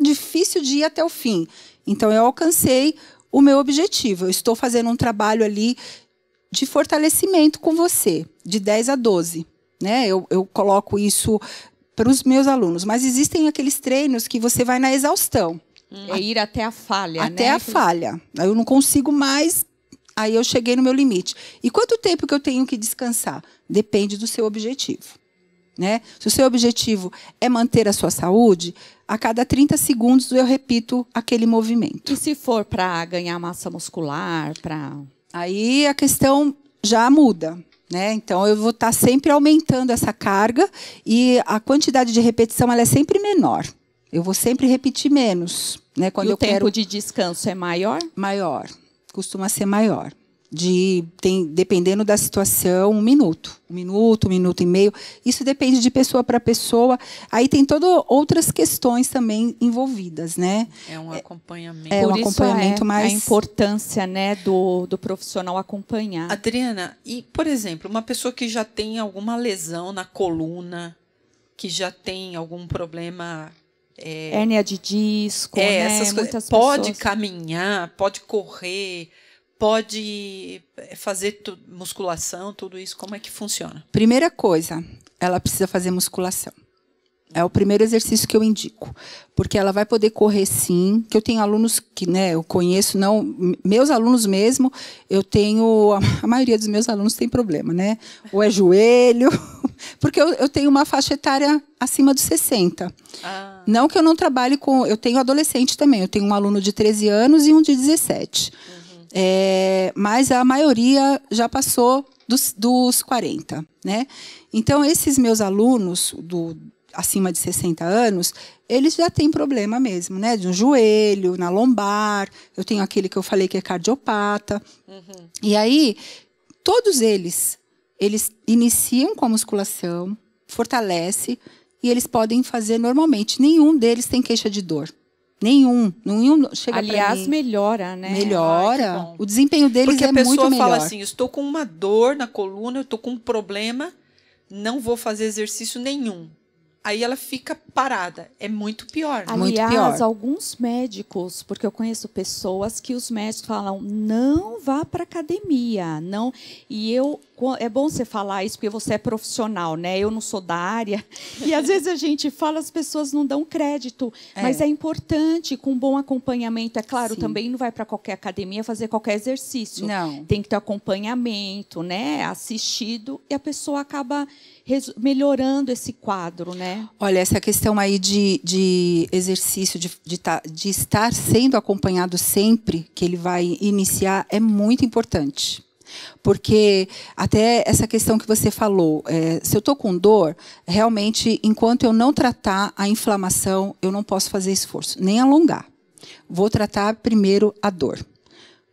difícil de ir até o fim. Então, eu alcancei o meu objetivo. Eu estou fazendo um trabalho ali de fortalecimento com você, de 10 a 12. Né? Eu, eu coloco isso para os meus alunos. Mas existem aqueles treinos que você vai na exaustão. É ir até a falha, até né? a falha. Eu não consigo mais, aí eu cheguei no meu limite. E quanto tempo que eu tenho que descansar? Depende do seu objetivo. Né? Se o seu objetivo é manter a sua saúde, a cada 30 segundos eu repito aquele movimento. E se for para ganhar massa muscular, para aí a questão já muda. Né? Então eu vou estar tá sempre aumentando essa carga e a quantidade de repetição ela é sempre menor. Eu vou sempre repetir menos, né? Quando e o eu tempo quero... de descanso é maior? Maior, costuma ser maior de tem, dependendo da situação, um minuto, um minuto, um minuto e meio. Isso depende de pessoa para pessoa. Aí tem todas outras questões também envolvidas, né? É um acompanhamento. É, um acompanhamento é mais a importância, né, do, do profissional acompanhar. Adriana, e por exemplo, uma pessoa que já tem alguma lesão na coluna, que já tem algum problema é, hérnia de disco, é, né? essas coisas. Pode caminhar, pode correr pode eh, fazer musculação, tudo isso? Como é que funciona? Primeira coisa, ela precisa fazer musculação. É o primeiro exercício que eu indico, porque ela vai poder correr sim. Que eu tenho alunos que, né, eu conheço não, meus alunos mesmo, eu tenho a maioria dos meus alunos tem problema, né? Ou é joelho, porque eu, eu tenho uma faixa etária acima dos 60. Ah. Não que eu não trabalhe com, eu tenho adolescente também. Eu tenho um aluno de 13 anos e um de 17. É, mas a maioria já passou dos, dos 40. Né? Então, esses meus alunos do, acima de 60 anos, eles já têm problema mesmo, né? De um joelho, na lombar. Eu tenho aquele que eu falei que é cardiopata. Uhum. E aí, todos eles, eles iniciam com a musculação, fortalece, e eles podem fazer normalmente. Nenhum deles tem queixa de dor. Nenhum, nenhum chega Aliás, melhora, né? Melhora. Ai, o desempenho deles Porque é muito melhor. Porque a pessoa fala assim, estou com uma dor na coluna, eu estou com um problema, não vou fazer exercício nenhum aí ela fica parada. É muito pior. Né? Aliás, muito pior. alguns médicos, porque eu conheço pessoas que os médicos falam, não vá para academia, não. E eu é bom você falar isso porque você é profissional, né? Eu não sou da área e às vezes a gente fala, as pessoas não dão crédito, é. mas é importante com bom acompanhamento. É claro, Sim. também não vai para qualquer academia fazer qualquer exercício. Não. Tem que ter acompanhamento, né? Assistido e a pessoa acaba melhorando esse quadro, né? Olha, essa questão aí de, de exercício, de, de, tá, de estar sendo acompanhado sempre que ele vai iniciar, é muito importante. Porque até essa questão que você falou, é, se eu estou com dor, realmente, enquanto eu não tratar a inflamação, eu não posso fazer esforço, nem alongar. Vou tratar primeiro a dor.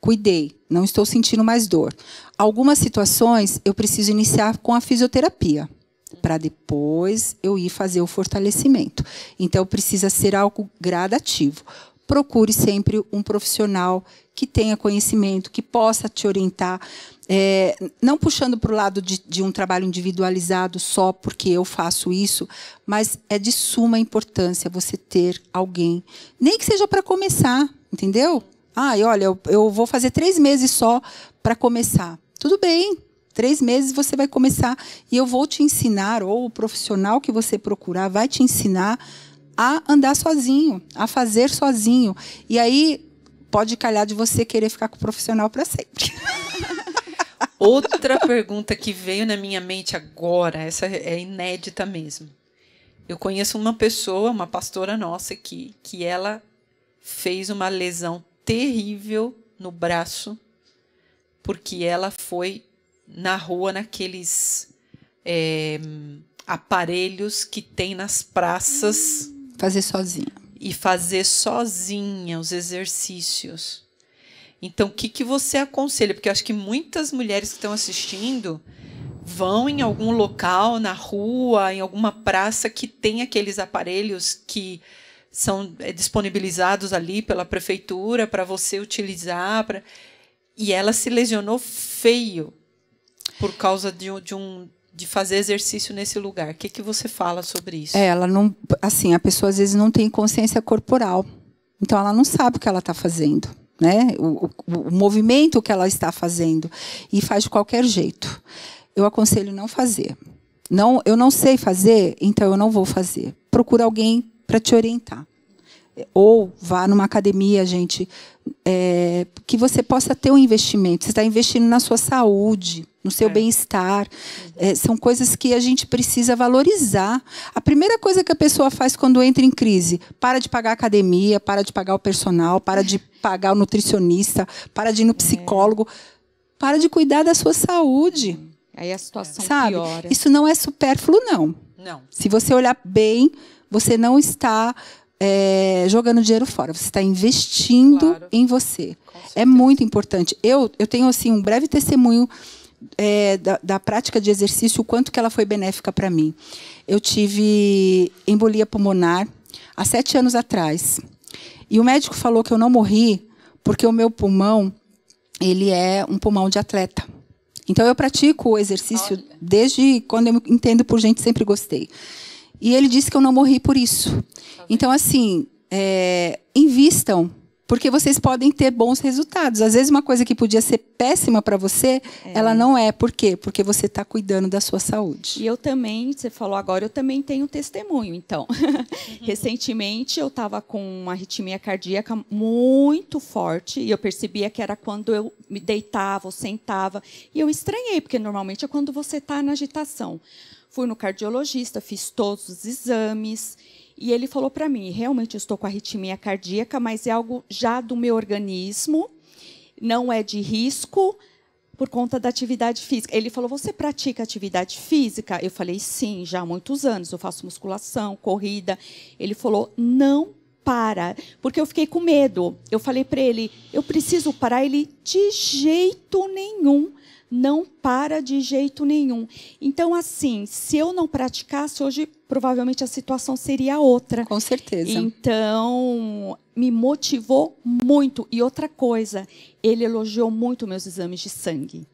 Cuidei, não estou sentindo mais dor. Algumas situações eu preciso iniciar com a fisioterapia para depois eu ir fazer o fortalecimento. Então precisa ser algo gradativo. Procure sempre um profissional que tenha conhecimento, que possa te orientar, é, não puxando para o lado de, de um trabalho individualizado só porque eu faço isso, mas é de suma importância você ter alguém, nem que seja para começar, entendeu? Ah, olha, eu, eu vou fazer três meses só para começar. Tudo bem, Três meses você vai começar e eu vou te ensinar, ou o profissional que você procurar vai te ensinar a andar sozinho, a fazer sozinho. E aí pode calhar de você querer ficar com o profissional para sempre. Outra pergunta que veio na minha mente agora, essa é inédita mesmo. Eu conheço uma pessoa, uma pastora nossa aqui, que ela fez uma lesão terrível no braço, porque ela foi na rua naqueles é, aparelhos que tem nas praças. Fazer sozinha. E fazer sozinha os exercícios. Então, o que, que você aconselha? Porque eu acho que muitas mulheres que estão assistindo vão em algum local, na rua, em alguma praça que tem aqueles aparelhos que são é, disponibilizados ali pela prefeitura para você utilizar. Pra... E ela se lesionou feio por causa de, de um de fazer exercício nesse lugar. O que, que você fala sobre isso? É, ela não, assim, a pessoa às vezes não tem consciência corporal, então ela não sabe o que ela está fazendo, né? O, o, o, movimento que ela está fazendo e faz de qualquer jeito. Eu aconselho não fazer. Não, eu não sei fazer, então eu não vou fazer. Procura alguém para te orientar. Ou vá numa academia, gente, é, que você possa ter um investimento. Você está investindo na sua saúde, no seu é. bem-estar. É, são coisas que a gente precisa valorizar. A primeira coisa que a pessoa faz quando entra em crise, para de pagar a academia, para de pagar o personal, para de pagar o nutricionista, para de ir no é. psicólogo, para de cuidar da sua saúde. Aí a situação Sabe? piora. Isso não é supérfluo, não. Não. Se você olhar bem, você não está é, jogando dinheiro fora. Você está investindo claro. em você. É muito importante. Eu, eu tenho assim um breve testemunho é, da, da, prática de exercício, o quanto que ela foi benéfica para mim. Eu tive embolia pulmonar há sete anos atrás. E o médico falou que eu não morri porque o meu pulmão ele é um pulmão de atleta. Então eu pratico o exercício Olha. desde quando eu entendo por gente, sempre gostei. E ele disse que eu não morri por isso. Tá então, assim, é, invistam, porque vocês podem ter bons resultados. Às vezes, uma coisa que podia ser péssima para você, é. ela não é. Por quê? Porque você está cuidando da sua saúde. E eu também, você falou agora, eu também tenho testemunho. Então, uhum. recentemente eu estava com uma arritmia cardíaca muito forte e eu percebia que era quando eu me deitava ou sentava. E eu estranhei, porque normalmente é quando você está na agitação. Fui no cardiologista, fiz todos os exames e ele falou para mim: realmente estou com arritmia cardíaca, mas é algo já do meu organismo, não é de risco por conta da atividade física. Ele falou: Você pratica atividade física? Eu falei: Sim, já há muitos anos. Eu faço musculação, corrida. Ele falou: Não para, porque eu fiquei com medo. Eu falei para ele: Eu preciso parar. Ele: De jeito nenhum não para de jeito nenhum. Então, assim, se eu não praticasse, hoje provavelmente a situação seria outra. Com certeza. Então, me motivou muito. E outra coisa, ele elogiou muito meus exames de sangue.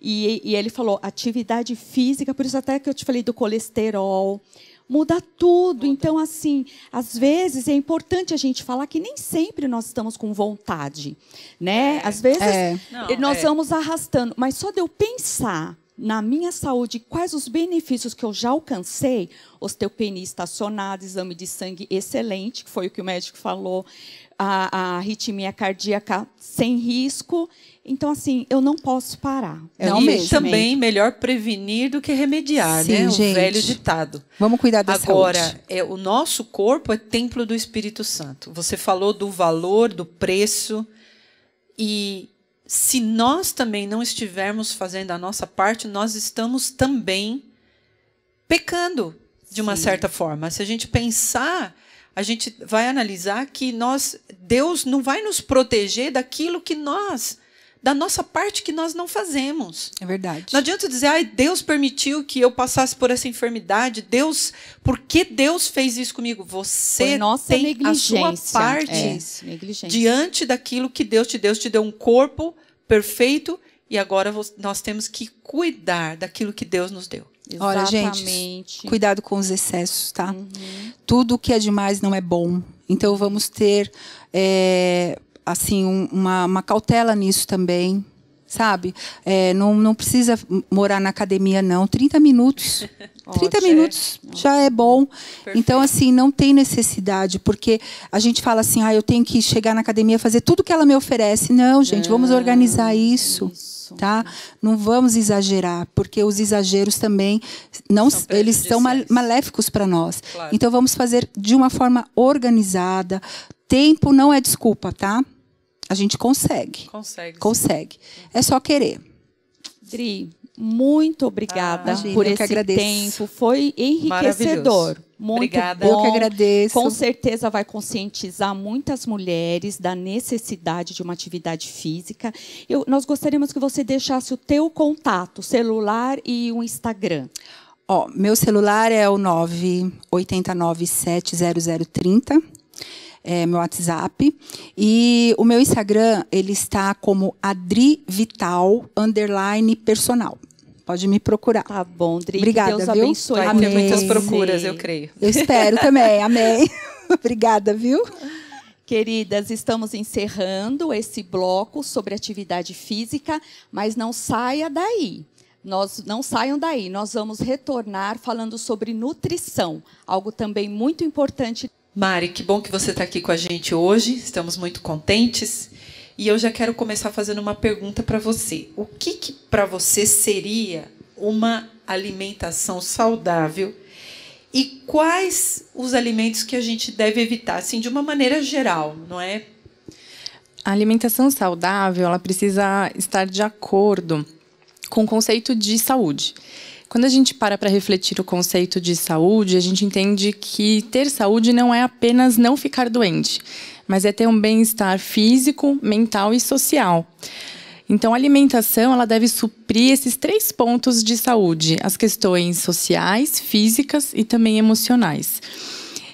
E, e ele falou, atividade física, por isso até que eu te falei do colesterol, muda tudo. Muda. Então, assim, às vezes é importante a gente falar que nem sempre nós estamos com vontade, né? É. Às vezes é. nós é. vamos arrastando, mas só de eu pensar na minha saúde, quais os benefícios que eu já alcancei, osteopenia estacionada, exame de sangue excelente, que foi o que o médico falou, a, a arritmia cardíaca sem risco. Então, assim, eu não posso parar. Não e mesmo. também melhor prevenir do que remediar, Sim, né? Gente. O velho ditado. Vamos cuidar da Agora, saúde. é, o nosso corpo é templo do Espírito Santo. Você falou do valor, do preço. E se nós também não estivermos fazendo a nossa parte, nós estamos também pecando, de uma Sim. certa forma. Se a gente pensar a gente vai analisar que nós Deus não vai nos proteger daquilo que nós da nossa parte que nós não fazemos. É verdade. Não adianta dizer, ai, Deus permitiu que eu passasse por essa enfermidade. Deus, por que Deus fez isso comigo? Você tem a sua parte é, diante daquilo que Deus te deu. Deus te deu um corpo perfeito e agora nós temos que cuidar daquilo que Deus nos deu. Olha, gente, cuidado com os excessos, tá? Uhum. Tudo que é demais não é bom. Então vamos ter é, assim um, uma, uma, cautela nisso também, sabe? É, não, não precisa morar na academia, não. 30 minutos. 30 Ótimo. minutos já é bom. Então, assim, não tem necessidade, porque a gente fala assim, ah, eu tenho que chegar na academia fazer tudo que ela me oferece. Não, gente, vamos organizar isso. isso. Tá? Não vamos exagerar, porque os exageros também não São eles são maléficos para nós. Claro. Então vamos fazer de uma forma organizada. Tempo não é desculpa, tá? A gente consegue. Consegue. Consegue. É só querer. Dri, muito obrigada Ah, imagina, por esse tempo. Foi enriquecedor. Muito Obrigada. bom. Eu que agradeço. Com certeza vai conscientizar muitas mulheres da necessidade de uma atividade física. Eu- nós gostaríamos que você deixasse o teu contato, celular e o Instagram. Ó, meu celular é o 989700030. É meu WhatsApp. E o meu Instagram, ele está como Adri Vital underline personal. Pode me procurar. Tá bom, Dri. Obrigada, que Deus viu? abençoe. Vai ter muitas procuras, eu creio. Eu espero também. Amém. Obrigada, viu? Queridas, estamos encerrando esse bloco sobre atividade física, mas não saia daí. Nós não saiam daí. Nós vamos retornar falando sobre nutrição, algo também muito importante. Mari, que bom que você está aqui com a gente hoje. Estamos muito contentes. E eu já quero começar fazendo uma pergunta para você. O que, que para você seria uma alimentação saudável? E quais os alimentos que a gente deve evitar, assim, de uma maneira geral, não é? A alimentação saudável, ela precisa estar de acordo com o conceito de saúde. Quando a gente para para refletir o conceito de saúde, a gente entende que ter saúde não é apenas não ficar doente, mas é ter um bem-estar físico, mental e social. Então, a alimentação ela deve suprir esses três pontos de saúde: as questões sociais, físicas e também emocionais.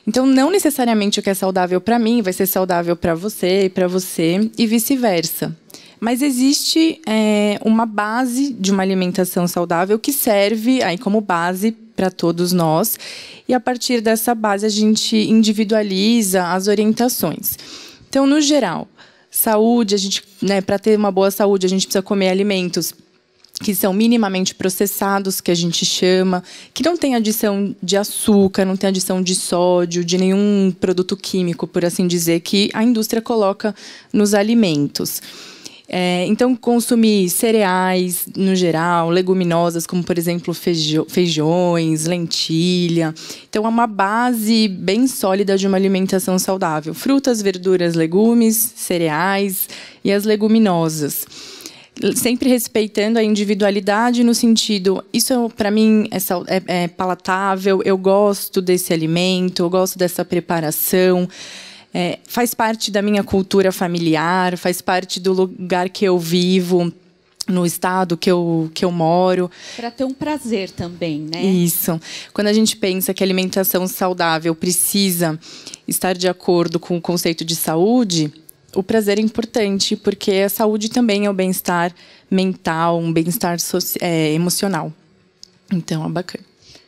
Então, não necessariamente o que é saudável para mim vai ser saudável para você e para você e vice-versa. Mas existe é, uma base de uma alimentação saudável que serve aí como base para todos nós. E a partir dessa base a gente individualiza as orientações. Então, no geral, saúde, a gente, né, para ter uma boa saúde, a gente precisa comer alimentos que são minimamente processados, que a gente chama, que não tem adição de açúcar, não tem adição de sódio, de nenhum produto químico, por assim dizer, que a indústria coloca nos alimentos. É, então, consumir cereais, no geral, leguminosas, como, por exemplo, feijões, lentilha. Então, é uma base bem sólida de uma alimentação saudável. Frutas, verduras, legumes, cereais e as leguminosas sempre respeitando a individualidade no sentido isso para mim é, é- é palatável eu gosto desse alimento eu gosto dessa preparação é, faz parte da minha cultura familiar faz parte do lugar que eu vivo no estado que eu, que eu moro Para ter um prazer também, né? isso. Quando a gente pensa que a alimentação saudável precisa estar de acordo com o conceito de saúde, o prazer é importante, porque a saúde também é o bem-estar mental, um bem-estar é, emocional. Então, é bacana.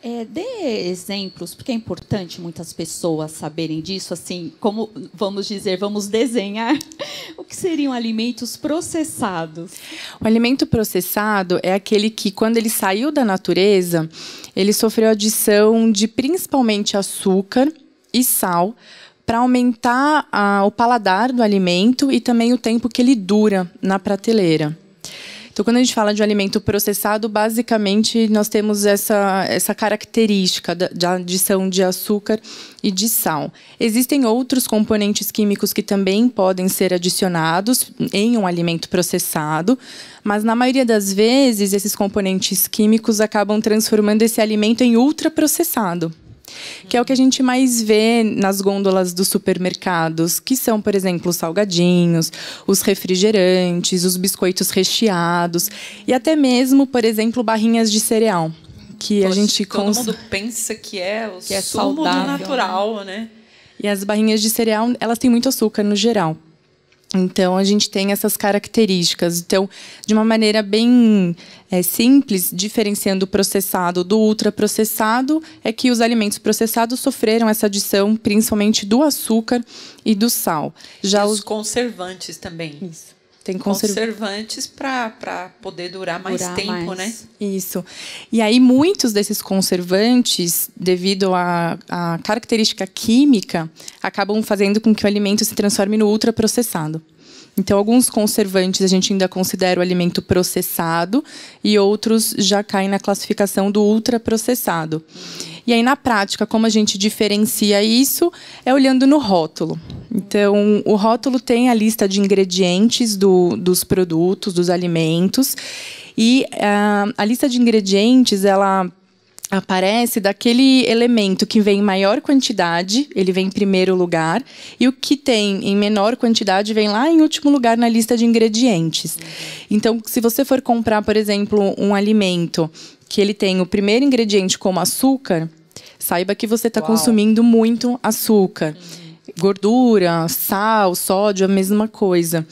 É, dê exemplos, porque é importante muitas pessoas saberem disso, assim, como vamos dizer, vamos desenhar o que seriam alimentos processados. O alimento processado é aquele que, quando ele saiu da natureza, ele sofreu adição de principalmente açúcar e sal para aumentar o paladar do alimento e também o tempo que ele dura na prateleira. Então, quando a gente fala de um alimento processado, basicamente nós temos essa, essa característica da, de adição de açúcar e de sal. Existem outros componentes químicos que também podem ser adicionados em um alimento processado, mas na maioria das vezes esses componentes químicos acabam transformando esse alimento em ultraprocessado que é o que a gente mais vê nas gôndolas dos supermercados, que são, por exemplo, os salgadinhos, os refrigerantes, os biscoitos recheados e até mesmo, por exemplo, barrinhas de cereal, que a gente Todo cons- mundo pensa que é o Que é saudável, natural, né? E as barrinhas de cereal, elas têm muito açúcar no geral. Então, a gente tem essas características. Então, de uma maneira bem é, simples, diferenciando o processado do ultraprocessado, é que os alimentos processados sofreram essa adição, principalmente do açúcar e do sal. Já e os os conservantes também. Tem conservantes para poder durar mais durar tempo, mais. né? Isso. E aí, muitos desses conservantes, devido à, à característica química, acabam fazendo com que o alimento se transforme no ultraprocessado. Então, alguns conservantes a gente ainda considera o alimento processado e outros já caem na classificação do ultraprocessado. E aí, na prática, como a gente diferencia isso é olhando no rótulo. Então, o rótulo tem a lista de ingredientes do, dos produtos, dos alimentos. E uh, a lista de ingredientes, ela aparece daquele elemento que vem em maior quantidade, ele vem em primeiro lugar, e o que tem em menor quantidade vem lá em último lugar na lista de ingredientes. Então, se você for comprar, por exemplo, um alimento que ele tem o primeiro ingrediente como açúcar, saiba que você está consumindo muito açúcar. Uhum. Gordura, sal, sódio, a mesma coisa.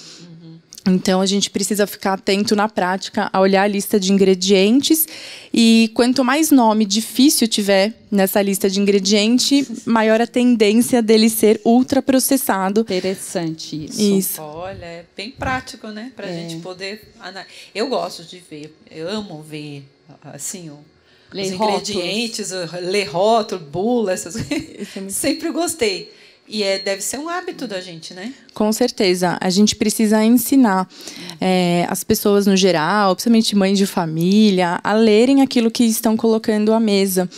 Então a gente precisa ficar atento na prática a olhar a lista de ingredientes e quanto mais nome difícil tiver nessa lista de ingredientes, maior a tendência dele ser ultraprocessado. Interessante isso. Isso. Olha, é bem prático, né, para a é. gente poder. Eu gosto de ver, eu amo ver assim o os ingredientes, ler rótulo, bula, essas coisas. É Sempre gostei. E é, deve ser um hábito da gente, né? Com certeza. A gente precisa ensinar é, as pessoas no geral, principalmente mães de família, a lerem aquilo que estão colocando à mesa.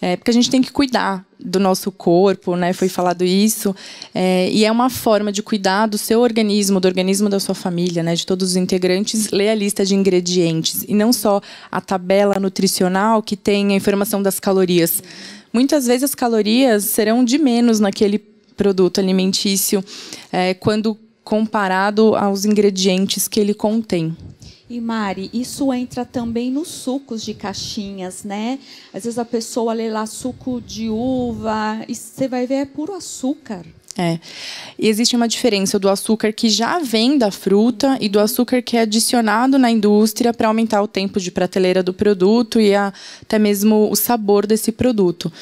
É, porque a gente tem que cuidar do nosso corpo, né? Foi falado isso. É, e é uma forma de cuidar do seu organismo, do organismo da sua família, né? De todos os integrantes, ler a lista de ingredientes. E não só a tabela nutricional que tem a informação das calorias. Muitas vezes as calorias serão de menos naquele produto alimentício é, quando comparado aos ingredientes que ele contém. E Mari, isso entra também nos sucos de caixinhas, né? Às vezes a pessoa lê lá suco de uva e você vai ver é puro açúcar. É. E existe uma diferença do açúcar que já vem da fruta e do açúcar que é adicionado na indústria para aumentar o tempo de prateleira do produto e a, até mesmo o sabor desse produto.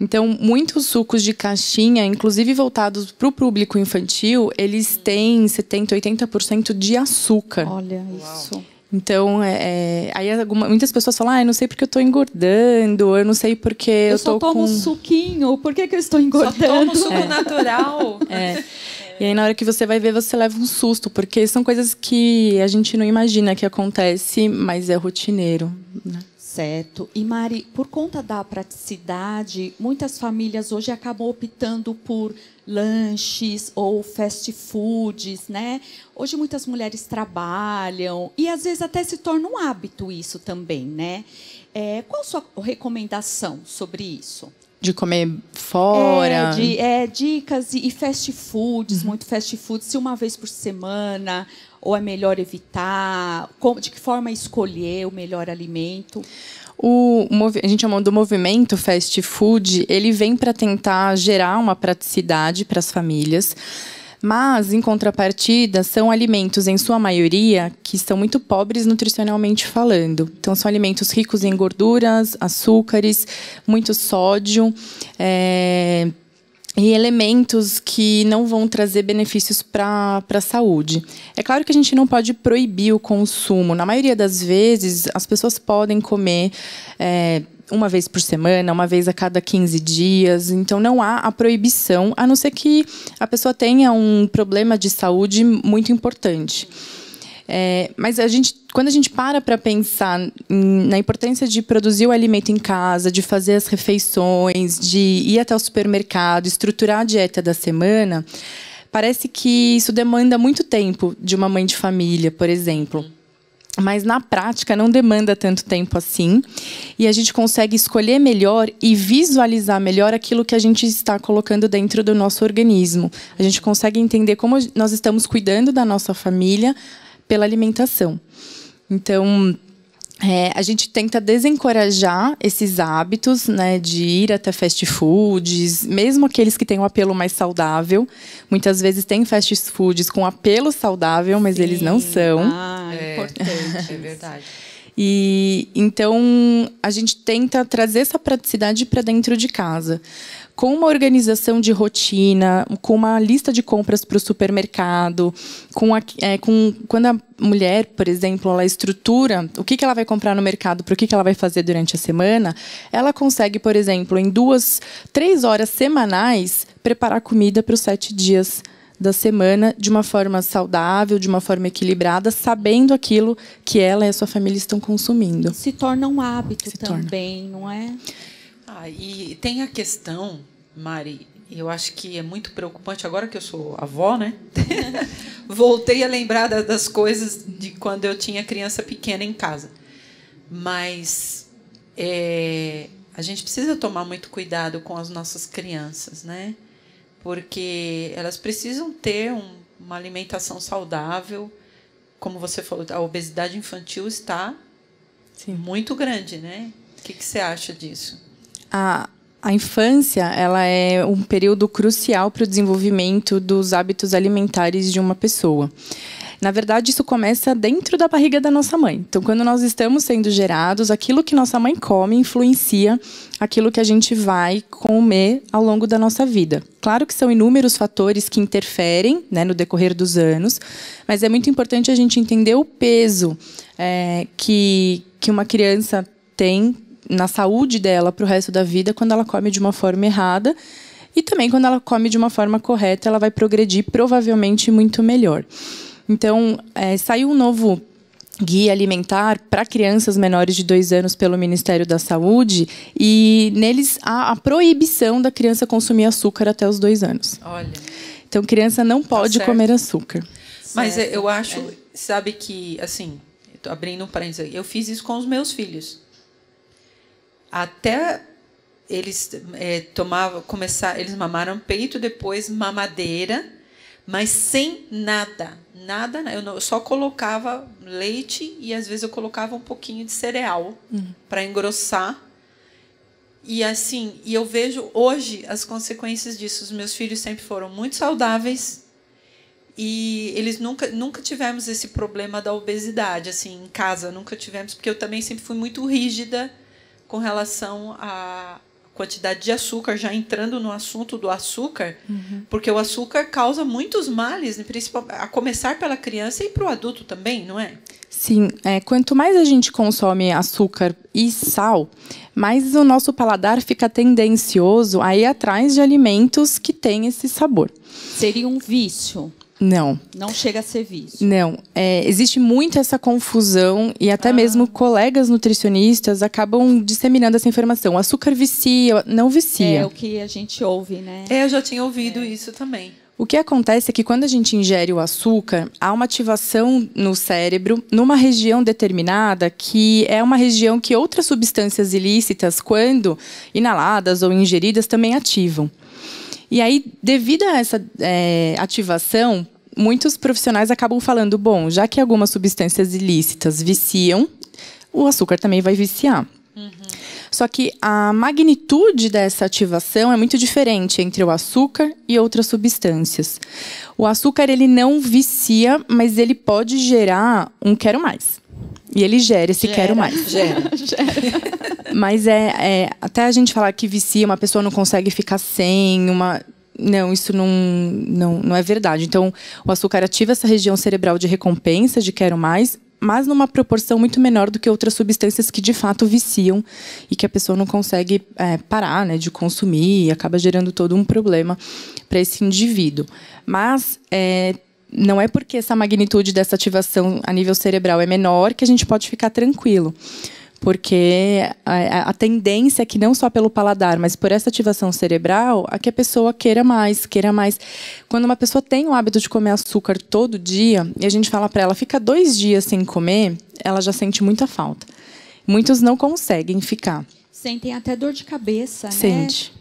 Então, muitos sucos de caixinha, inclusive voltados para o público infantil, eles têm 70%, 80% de açúcar. Olha isso. Então, é, é, aí alguma, muitas pessoas falam, ah, eu não sei porque eu estou engordando, eu não sei porque eu, eu só tomo com... suquinho, por que, que eu estou engordando? Só tomo suco é. natural. É. E aí, na hora que você vai ver, você leva um susto, porque são coisas que a gente não imagina que acontece, mas é rotineiro. Né? Certo. E Mari, por conta da praticidade, muitas famílias hoje acabam optando por lanches ou fast foods, né? Hoje muitas mulheres trabalham e às vezes até se torna um hábito isso também, né? É, qual a sua recomendação sobre isso? De comer fora? É, de, é dicas e fast foods, uhum. muito fast food, se uma vez por semana, ou é melhor evitar? de que forma escolher o melhor alimento? O, a gente chama do movimento fast food, ele vem para tentar gerar uma praticidade para as famílias. Mas, em contrapartida, são alimentos, em sua maioria, que estão muito pobres nutricionalmente falando. Então, são alimentos ricos em gorduras, açúcares, muito sódio. É e elementos que não vão trazer benefícios para a saúde. É claro que a gente não pode proibir o consumo. Na maioria das vezes, as pessoas podem comer é, uma vez por semana, uma vez a cada 15 dias. Então, não há a proibição, a não ser que a pessoa tenha um problema de saúde muito importante. É, mas a gente, quando a gente para para pensar em, na importância de produzir o alimento em casa, de fazer as refeições, de ir até o supermercado, estruturar a dieta da semana, parece que isso demanda muito tempo de uma mãe de família, por exemplo. Mas na prática não demanda tanto tempo assim. E a gente consegue escolher melhor e visualizar melhor aquilo que a gente está colocando dentro do nosso organismo. A gente consegue entender como nós estamos cuidando da nossa família pela alimentação. Então, é, a gente tenta desencorajar esses hábitos né, de ir até fast foods, mesmo aqueles que têm um apelo mais saudável. Muitas vezes tem fast foods com apelo saudável, mas Sim. eles não são. Ah, é importante. é verdade. E então a gente tenta trazer essa praticidade para dentro de casa. Com uma organização de rotina, com uma lista de compras para o supermercado, com, a, é, com quando a mulher, por exemplo, ela estrutura o que, que ela vai comprar no mercado, para o que, que ela vai fazer durante a semana, ela consegue, por exemplo, em duas, três horas semanais, preparar comida para os sete dias da semana de uma forma saudável, de uma forma equilibrada, sabendo aquilo que ela e a sua família estão consumindo. Se torna um hábito Se também, torna. não é? Ah, e tem a questão, Mari, eu acho que é muito preocupante, agora que eu sou avó, né? Voltei a lembrar das coisas de quando eu tinha criança pequena em casa. Mas é, a gente precisa tomar muito cuidado com as nossas crianças, né? Porque elas precisam ter um, uma alimentação saudável. Como você falou, a obesidade infantil está Sim. muito grande, né? O que, que você acha disso? A, a infância ela é um período crucial para o desenvolvimento dos hábitos alimentares de uma pessoa. Na verdade, isso começa dentro da barriga da nossa mãe. Então, quando nós estamos sendo gerados, aquilo que nossa mãe come influencia aquilo que a gente vai comer ao longo da nossa vida. Claro que são inúmeros fatores que interferem né, no decorrer dos anos, mas é muito importante a gente entender o peso é, que, que uma criança tem na saúde dela para o resto da vida quando ela come de uma forma errada. E também quando ela come de uma forma correta, ela vai progredir provavelmente muito melhor. Então, é, saiu um novo guia alimentar para crianças menores de dois anos pelo Ministério da Saúde e neles há a proibição da criança consumir açúcar até os dois anos. Olha. Então, criança não tá pode tá comer açúcar. Mas certo. eu acho, é. sabe que, assim, abrindo um parênteses, eu fiz isso com os meus filhos até eles é, tomavam, começar, eles mamaram peito, depois mamadeira, mas sem nada, nada. Eu, não, eu só colocava leite e às vezes eu colocava um pouquinho de cereal uhum. para engrossar. E assim, e eu vejo hoje as consequências disso. Os meus filhos sempre foram muito saudáveis e eles nunca nunca tivemos esse problema da obesidade assim em casa, nunca tivemos, porque eu também sempre fui muito rígida com relação à quantidade de açúcar, já entrando no assunto do açúcar, uhum. porque o açúcar causa muitos males, né, a começar pela criança e para o adulto também, não é? Sim, é, quanto mais a gente consome açúcar e sal, mais o nosso paladar fica tendencioso a ir atrás de alimentos que têm esse sabor. Seria um vício. Não. Não chega a ser vício. Não. É, existe muito essa confusão e até ah. mesmo colegas nutricionistas acabam disseminando essa informação. O açúcar vicia, não vicia. É o que a gente ouve, né? É, eu já tinha ouvido é. isso também. O que acontece é que quando a gente ingere o açúcar, há uma ativação no cérebro numa região determinada que é uma região que outras substâncias ilícitas, quando inaladas ou ingeridas, também ativam. E aí, devido a essa é, ativação, muitos profissionais acabam falando: bom, já que algumas substâncias ilícitas viciam, o açúcar também vai viciar. Uhum. Só que a magnitude dessa ativação é muito diferente entre o açúcar e outras substâncias. O açúcar ele não vicia, mas ele pode gerar um quero mais. E ele gera esse gera, quero mais. Gera. gera. Mas é, é, até a gente falar que vicia, uma pessoa não consegue ficar sem, uma. Não, isso não, não, não é verdade. Então, o açúcar ativa essa região cerebral de recompensa, de quero mais, mas numa proporção muito menor do que outras substâncias que de fato viciam e que a pessoa não consegue é, parar né, de consumir e acaba gerando todo um problema para esse indivíduo. Mas é, não é porque essa magnitude dessa ativação a nível cerebral é menor que a gente pode ficar tranquilo porque a, a, tendência é que não só pelo paladar, mas por essa ativação cerebral, a que a pessoa queira mais, queira mais. Quando uma pessoa tem o hábito de comer açúcar todo dia e a gente fala para ela fica dois dias sem comer, ela já sente muita falta. Muitos não conseguem ficar. Sentem até dor de cabeça, Sente. né? Sente.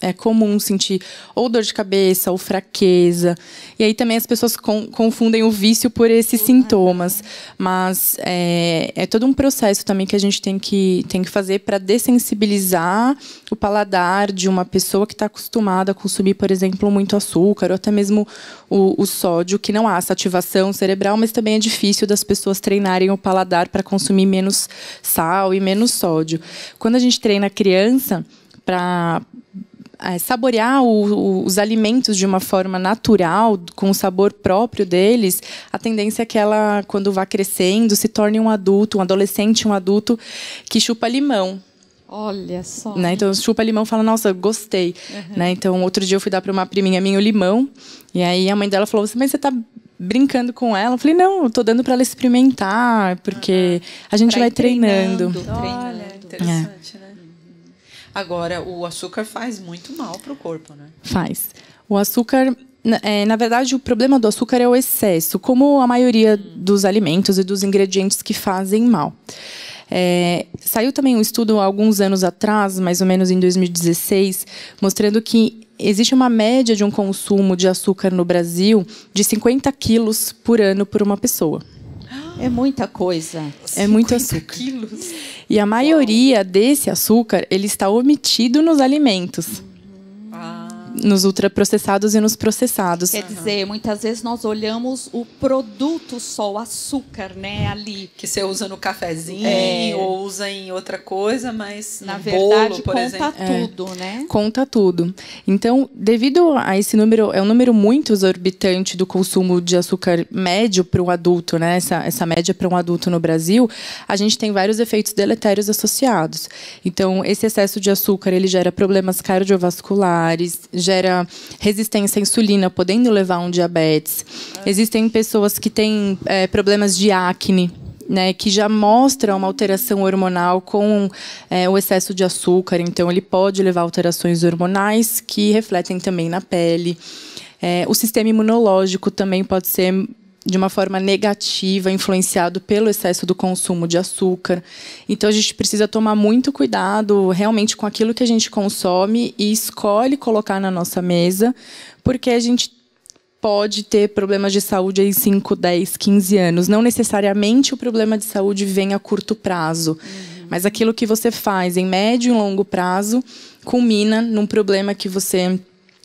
É comum sentir ou dor de cabeça ou fraqueza. E aí também as pessoas com, confundem o vício por esses sintomas. Mas é, é, todo um processo também que a gente tem que, tem que fazer para dessensibilizar o paladar de uma pessoa que está acostumada a consumir, por exemplo, muito açúcar ou até mesmo o, o sódio, que não há essa ativação cerebral, mas também é difícil das pessoas treinarem o paladar para consumir menos sal e menos sódio. Quando a gente treina a criança para é, saborear o, o, os alimentos de uma forma natural, com o sabor próprio deles, a tendência é que ela, quando vá crescendo, se torne um adulto, um adolescente, um adulto que chupa limão. Olha só. Né? Então, chupa limão e fala, nossa, gostei. Uhum. Né? Então, outro dia eu fui dar para uma priminha minha o limão, e aí a mãe dela falou, mas você está brincando com ela. Eu falei, não, eu tô dando para ela experimentar, porque a gente pra vai treinando. treinando. Olha, interessante, é. né? Agora, o açúcar faz muito mal para o corpo, né? Faz. O açúcar, é, na verdade, o problema do açúcar é o excesso, como a maioria dos alimentos e dos ingredientes que fazem mal. É, saiu também um estudo há alguns anos atrás, mais ou menos em 2016, mostrando que existe uma média de um consumo de açúcar no Brasil de 50 quilos por ano por uma pessoa. É muita coisa. É muito açúcar. Quilos. E a maioria desse açúcar ele está omitido nos alimentos nos ultraprocessados e nos processados. Quer dizer, muitas vezes nós olhamos o produto só, o açúcar, né, ali. Que você usa no cafezinho é. ou usa em outra coisa, mas na verdade bolo, por conta exemplo. tudo, é. né? Conta tudo. Então, devido a esse número, é um número muito exorbitante do consumo de açúcar médio para um adulto, né? Essa, essa média para um adulto no Brasil, a gente tem vários efeitos deletérios associados. Então, esse excesso de açúcar ele gera problemas cardiovasculares, gera resistência à insulina, podendo levar a um diabetes. Existem pessoas que têm é, problemas de acne, né, que já mostra uma alteração hormonal com é, o excesso de açúcar, então ele pode levar alterações hormonais que refletem também na pele. É, o sistema imunológico também pode ser de uma forma negativa, influenciado pelo excesso do consumo de açúcar. Então a gente precisa tomar muito cuidado realmente com aquilo que a gente consome e escolhe colocar na nossa mesa, porque a gente pode ter problemas de saúde em 5, 10, 15 anos. Não necessariamente o problema de saúde vem a curto prazo, uhum. mas aquilo que você faz em médio e longo prazo culmina num problema que você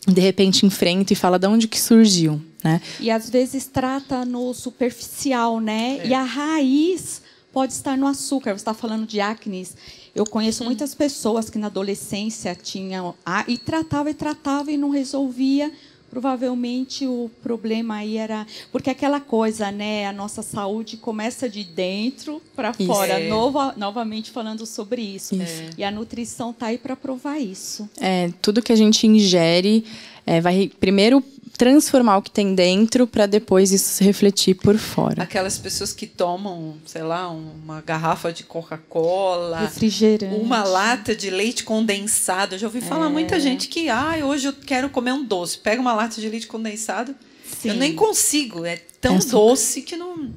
de repente enfrenta e fala de onde que surgiu, né? E às vezes trata no superficial, né? É. E a raiz pode estar no açúcar. Você está falando de acne. Eu conheço hum. muitas pessoas que na adolescência tinham e tratava e tratava e não resolvia provavelmente o problema aí era porque aquela coisa, né? A nossa saúde começa de dentro para fora. É. Nova, novamente falando sobre isso. isso. É. E a nutrição está aí para provar isso. É tudo que a gente ingere é, vai primeiro transformar o que tem dentro para depois isso se refletir por fora. Aquelas pessoas que tomam, sei lá, uma garrafa de Coca-Cola, refrigerante, uma lata de leite condensado. Eu já ouvi falar é. muita gente que, ah, hoje eu quero comer um doce. Pega uma lata de leite condensado. Sim. Eu nem consigo, é tão é doce que não.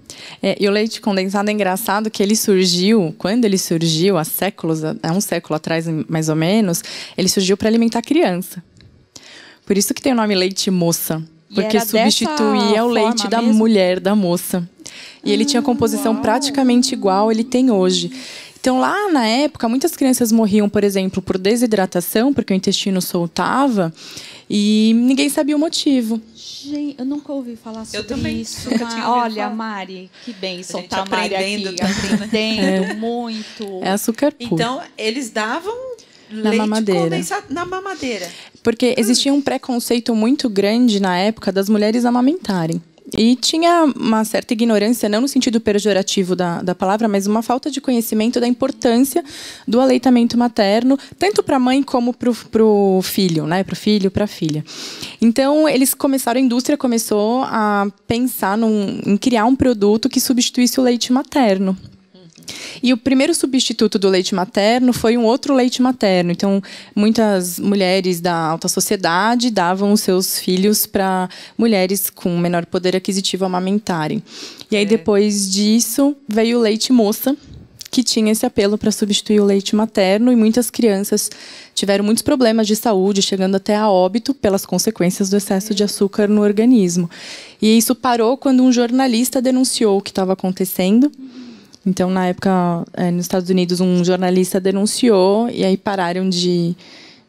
É, e o leite condensado é engraçado que ele surgiu, quando ele surgiu, há séculos, há um século atrás mais ou menos, ele surgiu para alimentar criança. Por isso que tem o nome leite moça. Porque substituía o leite da mesmo? mulher, da moça. E ele tinha composição uau. praticamente igual ele tem hoje. Então, lá na época, muitas crianças morriam, por exemplo, por desidratação, porque o intestino soltava, e ninguém sabia o motivo. Gente, eu nunca ouvi falar sobre eu também, isso. Olha, falar. Mari, que bem soltar a, Mari aqui. Também, aprendendo é. muito. É açúcar puro. Então, eles davam na leite mamadeira. na mamadeira. Porque existia um preconceito muito grande na época das mulheres amamentarem. E tinha uma certa ignorância, não no sentido pejorativo da, da palavra, mas uma falta de conhecimento da importância do aleitamento materno, tanto para a mãe como para o filho, né? Para o filho, para a filha. Então, eles começaram, a indústria começou a pensar num, em criar um produto que substituísse o leite materno. E o primeiro substituto do leite materno foi um outro leite materno. Então, muitas mulheres da alta sociedade davam os seus filhos para mulheres com menor poder aquisitivo amamentarem. E aí, é. depois disso, veio o leite moça, que tinha esse apelo para substituir o leite materno e muitas crianças tiveram muitos problemas de saúde, chegando até a óbito pelas consequências do excesso de açúcar no organismo. E isso parou quando um jornalista denunciou o que estava acontecendo. Então, na época, é, nos Estados Unidos, um jornalista denunciou e aí pararam de,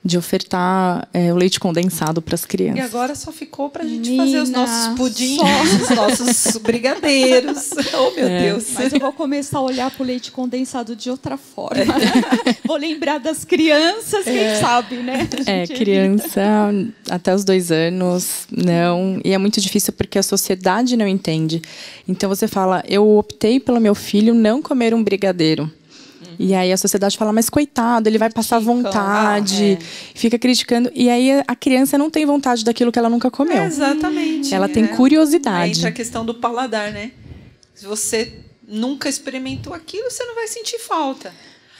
de ofertar é, o leite condensado para as crianças. E agora só ficou para a gente Menina, fazer os nossos pudins, os nossos brigadeiros. Oh, meu É. Deus. Mas eu vou começar a olhar para o leite condensado de outra forma. vou lembrar das crianças, quem sabe, né? É, criança até os dois anos, não. E é muito difícil porque a sociedade não entende. Então você fala, eu optei pelo meu filho não comer um brigadeiro. E aí a sociedade fala, mas coitado, ele vai passar Criticam. vontade, fica criticando. E aí a criança não tem vontade daquilo que ela nunca comeu. É, exatamente. Ela tem né? curiosidade. Aí entra a questão do paladar, né? Se você nunca experimentou aquilo, você não vai sentir falta.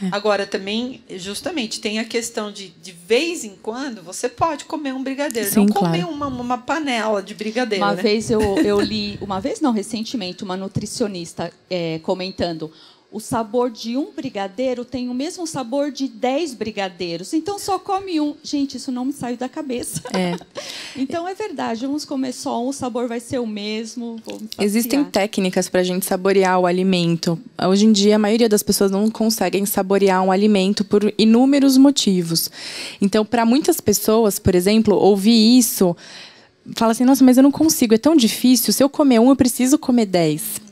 É. Agora, também, justamente, tem a questão de, de vez em quando, você pode comer um brigadeiro. Sim, não comer claro. uma, uma panela de brigadeiro, Uma né? vez eu, eu li, uma vez não, recentemente, uma nutricionista é, comentando o sabor de um brigadeiro tem o mesmo sabor de 10 brigadeiros. Então só come um. Gente, isso não me saiu da cabeça. É. Então é verdade, vamos comer só um, o sabor vai ser o mesmo. Existem técnicas para a gente saborear o alimento. Hoje em dia, a maioria das pessoas não conseguem saborear um alimento por inúmeros motivos. Então, para muitas pessoas, por exemplo, ouvir isso, fala assim: nossa, mas eu não consigo, é tão difícil. Se eu comer um, eu preciso comer dez.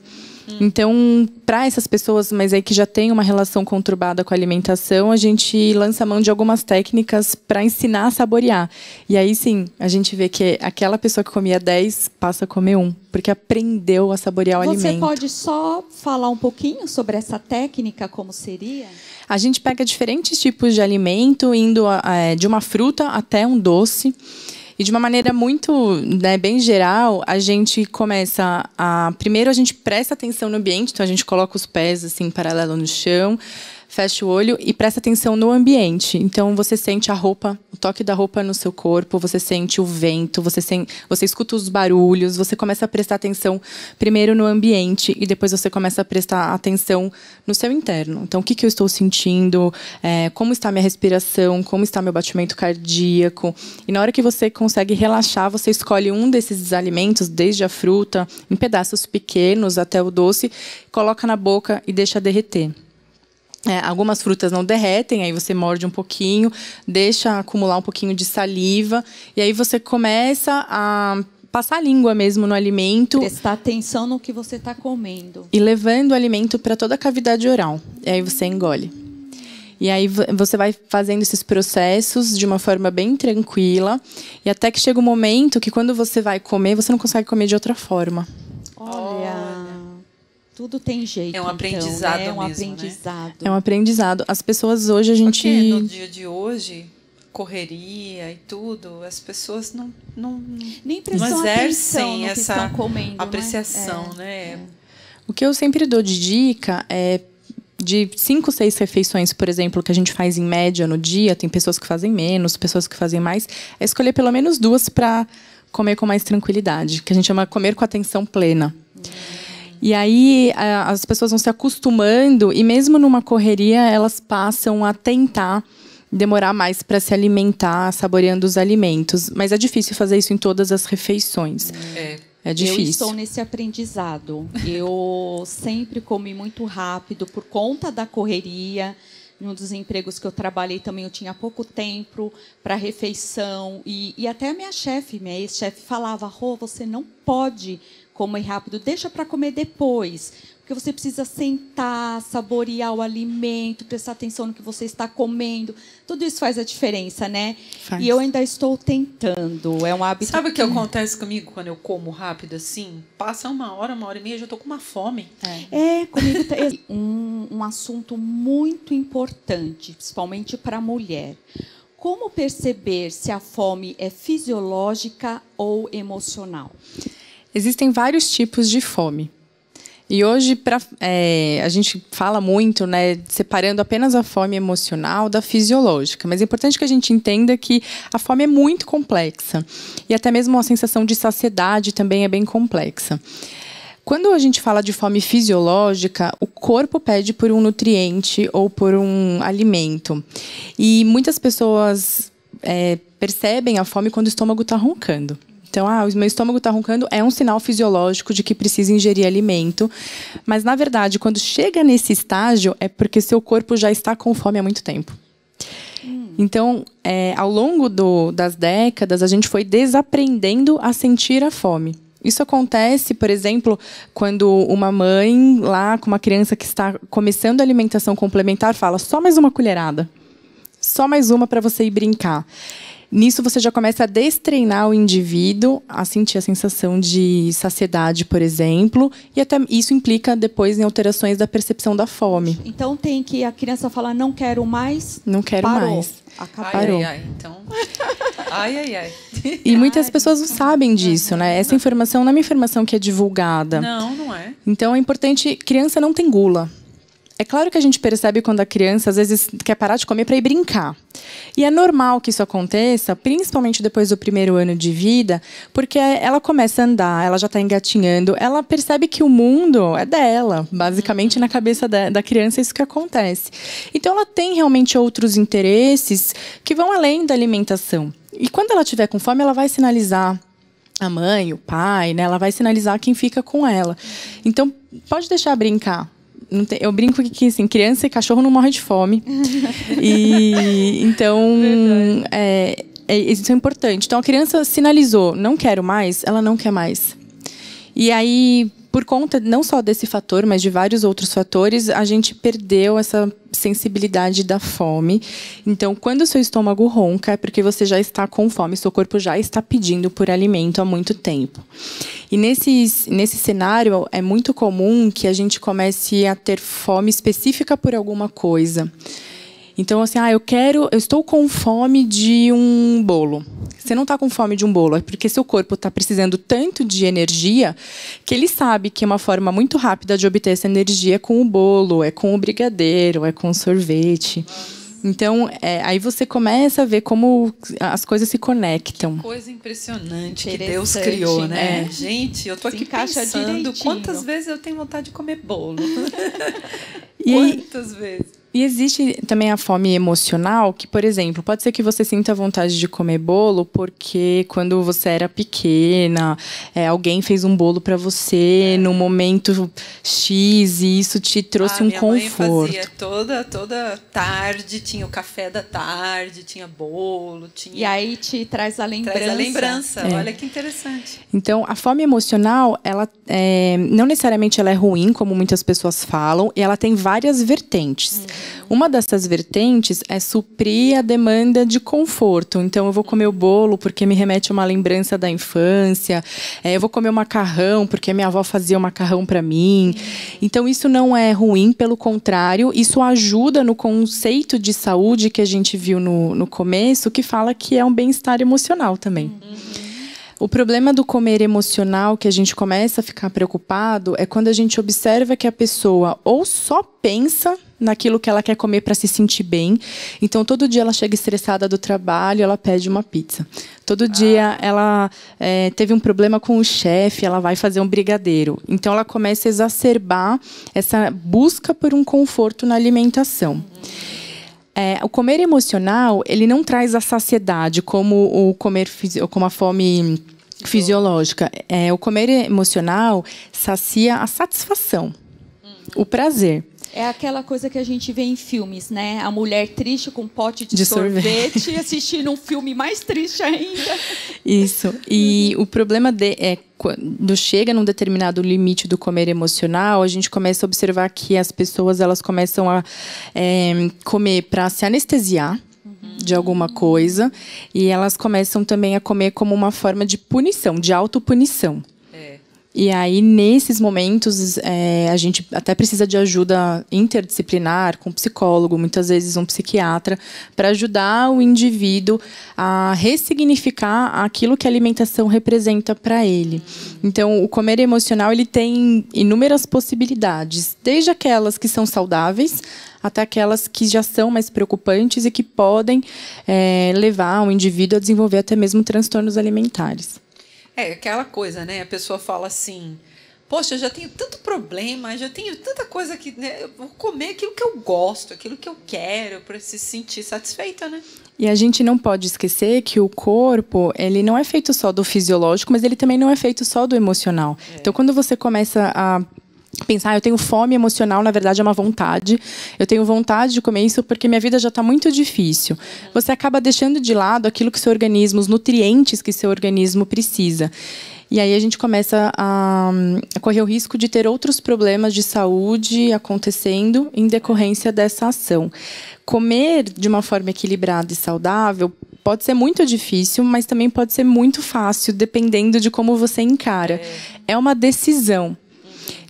Então, para essas pessoas, mas aí que já tem uma relação conturbada com a alimentação, a gente lança mão de algumas técnicas para ensinar a saborear. E aí sim, a gente vê que aquela pessoa que comia 10 passa a comer um, porque aprendeu a saborear o Você alimento. pode só falar um pouquinho sobre essa técnica, como seria? A gente pega diferentes tipos de alimento, indo eh, de uma fruta até um doce. E de uma maneira muito, né, bem geral, a gente começa a. Primeiro, a gente presta atenção no ambiente, então a gente coloca os pés assim, paralelo no chão, fecha o olho e presta atenção no ambiente. Então você sente a roupa, o toque da roupa no seu corpo, você sente o vento, você, sen você escuta os barulhos, você começa a prestar atenção primeiro no ambiente e depois você começa a prestar atenção no seu interno. Então, o que, que eu estou sentindo, é, como está minha respiração, como está meu batimento cardíaco. E na hora que você consegue relaxar, você escolhe um desses alimentos, desde a fruta, em pedaços pequenos até o doce, coloca na boca e deixa derreter. É, algumas frutas não derretem, aí você morde um pouquinho, deixa acumular um pouquinho de saliva, e aí você começa a passar a língua mesmo no alimento Prestar atenção no que você está comendo. e levando o alimento para toda a cavidade oral. E aí você engole. E aí vo- você vai fazendo esses processos de uma forma bem tranquila, e até que chega um momento que quando você vai comer, você não consegue comer de outra forma. Olha, tudo tem jeito. É um então, aprendizado né? É um mesmo, né? aprendizado. É um aprendizado. As pessoas hoje a gente Porque no dia de hoje, correria e tudo, as pessoas não, não, Nem não exercem no que essa estão comendo. né? apreciação, né? O que eu sempre dou de dica é de cinco, seis refeições, por exemplo, que a gente faz em média no dia, tem pessoas que fazem menos, pessoas que fazem mais, é escolher pelo menos duas para comer com mais tranquilidade, que a gente chama comer com atenção plena. E aí a- as pessoas vão se acostumando e mesmo numa correria elas passam a tentar demorar mais para se alimentar, saboreando os alimentos, mas é difícil fazer isso em todas as refeições. É. É Eu difícil. estou nesse aprendizado. Eu sempre comi muito rápido por conta da correria. Em um dos empregos que eu trabalhei também eu tinha pouco tempo para refeição e, e até a minha chefe, minha ex-chefe falava: "Rô, você não pode comer rápido, deixa para comer depois, porque você precisa sentar, saborear o alimento, prestar atenção no que você está comendo. Tudo isso faz a diferença, né? Faz. E eu ainda estou tentando. É um hábito Sabe o que acontece comigo quando eu como rápido assim? Passa uma hora, uma hora e meia, eu já tô com uma fome. É, comigo tá um, um assunto muito importante, principalmente para a mulher. Como perceber se a fome é fisiológica ou emocional? Existem vários tipos de fome. E hoje pra, é, a gente fala muito, né, separando apenas a fome emocional da fisiológica. Mas é importante que a gente entenda que a fome é muito complexa. E até mesmo a sensação de saciedade também é bem complexa. Quando a gente fala de fome fisiológica, o corpo pede por um nutriente ou por um alimento. E muitas pessoas é, percebem a fome quando o estômago está roncando. Então, ah, o meu estômago está roncando é um sinal fisiológico de que precisa ingerir alimento. Mas, na verdade, quando chega nesse estágio, é porque seu corpo já está com fome há muito tempo. Então, é, ao longo do, das décadas, a gente foi desaprendendo a sentir a fome. Isso acontece, por exemplo, quando uma mãe lá com uma criança que está começando a alimentação complementar fala só mais uma colherada, só mais uma para você ir brincar. Nisso você já começa a destreinar o indivíduo a sentir a sensação de saciedade, por exemplo, e até isso implica depois em alterações da percepção da fome. Então tem que a criança falar não quero mais. Não quero parou. mais. Acabou. Ai, Parou. ai, ai. Então. Ai, ai, ai. E muitas pessoas não sabem disso, né? Essa informação não é uma informação que é divulgada. Não, não é. Então é importante. Criança não tem gula. É claro que a gente percebe quando a criança às vezes quer parar de comer para ir brincar. E é normal que isso aconteça, principalmente depois do primeiro ano de vida, porque ela começa a andar, ela já está engatinhando, ela percebe que o mundo é dela. Basicamente, na cabeça da, da criança, é isso que acontece. Então, ela tem realmente outros interesses que vão além da alimentação. E quando ela tiver com fome, ela vai sinalizar a mãe, o pai, né? Ela vai sinalizar quem fica com ela. Então, pode deixar brincar. Tem- eu brinco que, assim, criança e cachorro não morrem de fome. e então é, é- isso é importante. Então a criança sinalizou, não quero mais, ela não quer mais. E aí, por conta não só desse fator, mas de vários outros fatores, a gente perdeu essa sensibilidade da fome. Então, quando o seu estômago ronca, é porque você já está com fome, seu corpo já está pedindo por alimento há muito tempo. E nesse, nesse cenário, é muito comum que a gente comece a ter fome específica por alguma coisa. Então, assim, ah, eu quero, eu estou com fome de um bolo. Você não está com fome de um bolo, é porque seu corpo está precisando tanto de energia que ele sabe que uma forma muito rápida de obter essa energia é com o bolo, é com o brigadeiro, é com o sorvete. Então, é, aí você começa a ver como as coisas se conectam. Coisa impressionante que Deus criou, né? né? Gente, eu tô Se aqui pensando direitinho. quantas vezes eu tenho vontade de comer bolo. E aí- quantas vezes? E existe também a fome emocional, que, por exemplo, pode ser que você sinta vontade de comer bolo porque quando você era pequena, é, alguém fez um bolo para você no momento X e isso te trouxe Ah, um minha mãe conforto. fazia toda, toda tarde, tinha o café da tarde, tinha bolo, tinha... E aí te traz a lembrança. Traz a lembrança. É. Olha que interessante. Então, a fome emocional, ela é, não necessariamente ela é ruim, como muitas pessoas falam, e ela tem várias vertentes. Uma dessas vertentes é suprir a demanda de conforto. Então, eu vou comer o bolo porque me remete a uma lembrança da infância. É, eu vou comer o macarrão porque minha avó fazia o macarrão para mim. Então, isso não é ruim, pelo contrário, isso ajuda no conceito de saúde que a gente viu no, no começo, que fala que é um bem-estar emocional também. O problema do comer emocional que a gente começa a ficar preocupado é quando a gente observa que a pessoa ou só pensa naquilo que ela quer comer para se sentir bem. Então, todo dia ela chega estressada do trabalho, ela pede uma pizza. Todo dia ela é, teve um problema com o chefe, ela vai fazer um brigadeiro. Então, ela começa a exacerbar essa busca por um conforto na alimentação. É, o comer emocional, ele não traz a saciedade como o comer como a fome fisiológica. É, o comer emocional sacia a satisfação, o prazer. É aquela coisa que a gente vê em filmes, né? A mulher triste com um pote de, De sorvete, sorvete. assistindo um filme mais triste ainda. Isso. E o problema de, é quando chega num determinado limite do comer emocional, a gente começa a observar que as pessoas elas começam a é, comer para se anestesiar de alguma coisa e elas começam também a comer como uma forma de punição, de autopunição. E aí, nesses momentos, é, a gente até precisa de ajuda interdisciplinar, com psicólogo, muitas vezes um psiquiatra, para ajudar o indivíduo a ressignificar aquilo que a alimentação representa para ele. Então, o comer emocional ele tem inúmeras possibilidades, desde aquelas que são saudáveis até aquelas que já são mais preocupantes e que podem é, levar o indivíduo a desenvolver até mesmo transtornos alimentares. É aquela coisa, né? A pessoa fala assim: Poxa, eu já tenho tanto problema, já tenho tanta coisa que. Né, eu vou comer aquilo que eu gosto, aquilo que eu quero, para se sentir satisfeita, né? E a gente não pode esquecer que o corpo, ele não é feito só do fisiológico, mas ele também não é feito só do emocional. Então, quando você começa a pensar, ah, eu tenho fome emocional, na verdade é uma vontade. Eu tenho vontade de comer isso porque minha vida já está muito difícil. Você acaba deixando de lado aquilo que seu organismo, os nutrientes que seu organismo precisa. E aí a gente começa a, a, correr o risco de ter outros problemas de saúde acontecendo em decorrência dessa ação. Comer de uma forma equilibrada e saudável pode ser muito difícil, mas também pode ser muito fácil, dependendo de como você encara. É, é uma decisão.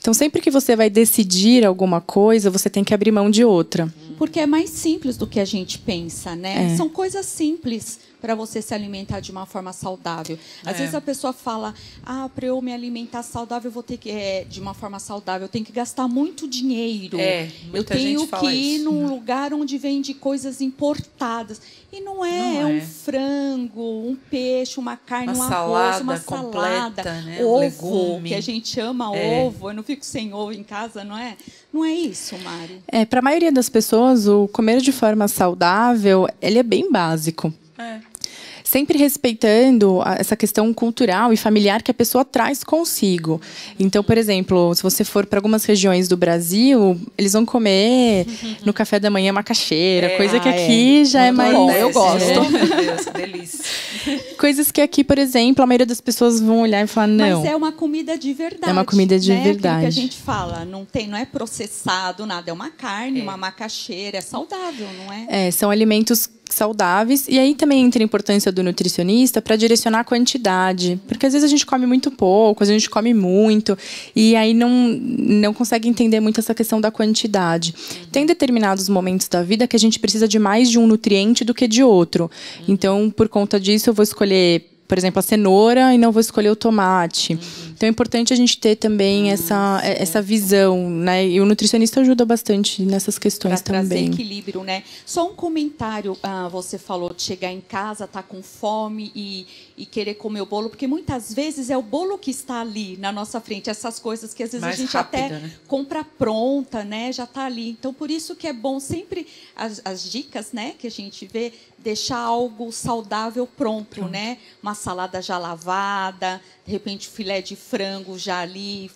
Então, sempre que você vai decidir alguma coisa, você tem que abrir mão de outra. Porque é mais simples do que a gente pensa, né? É. São coisas simples para você se alimentar de uma forma saudável. Às é. vezes a pessoa fala: "Ah, para eu me alimentar saudável, eu vou ter que é, de uma forma saudável, eu tenho que gastar muito dinheiro. É, eu tenho que ir isso. num lugar onde vende coisas importadas". E não é, não é, um frango, um peixe, uma carne, uma um salada arroz, uma completa, salada, né? ovo, Legume. que a gente ama é. ovo. Eu não fico sem ovo em casa, não é? Não é isso, Mari. É, para a maioria das pessoas, o comer de forma saudável, ele é bem básico. É sempre respeitando essa questão cultural e familiar que a pessoa traz consigo. Então, por exemplo, se você for para algumas regiões do Brasil, eles vão comer no café da manhã macaxeira, é, coisa que ah, aqui é. já é Muito é mais. Bom, eu gosto. É. Meu Deus, que delícia. Coisas que aqui, por exemplo, a maioria das pessoas vão olhar e falar não. Mas é uma comida de verdade. É uma comida de né? verdade. que a gente fala, não tem, não é processado nada, é uma carne, é. uma macaxeira, é saudável, não é? É, são alimentos saudáveis. E aí também entra a importância do nutricionista para direcionar a quantidade. Porque às vezes a gente come muito pouco, a gente come muito, e aí não, não consegue entender muito essa questão da quantidade. Tem determinados momentos da vida que a gente precisa de mais de um nutriente do que de outro. Então, por conta disso, eu vou escolher por exemplo, a cenoura e não vou escolher o tomate. Uhum. Então é importante a gente ter também uhum. essa, essa visão, né? E o nutricionista ajuda bastante nessas questões pra também. Trazer equilíbrio, né? Só um comentário, ah, você falou de chegar em casa, tá com fome e, e querer comer o bolo, porque muitas vezes é o bolo que está ali na nossa frente, essas coisas que às vezes Mais a gente rápida, até né? compra pronta, né? Já está ali. Então por isso que é bom sempre as, as dicas, né? Que a gente vê deixar algo saudável pronto, pronto, né? Uma salada já lavada, de repente filé de frango já ali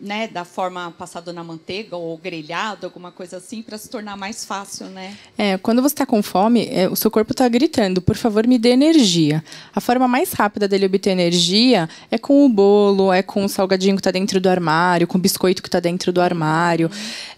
né, da forma passado na manteiga ou grelhado, alguma coisa assim, para se tornar mais fácil, né? É, quando você está com fome, é, o seu corpo está gritando, por favor, me dê energia. A forma mais rápida dele obter energia é com o bolo, é com o salgadinho que está dentro do armário, com o biscoito que está dentro do armário.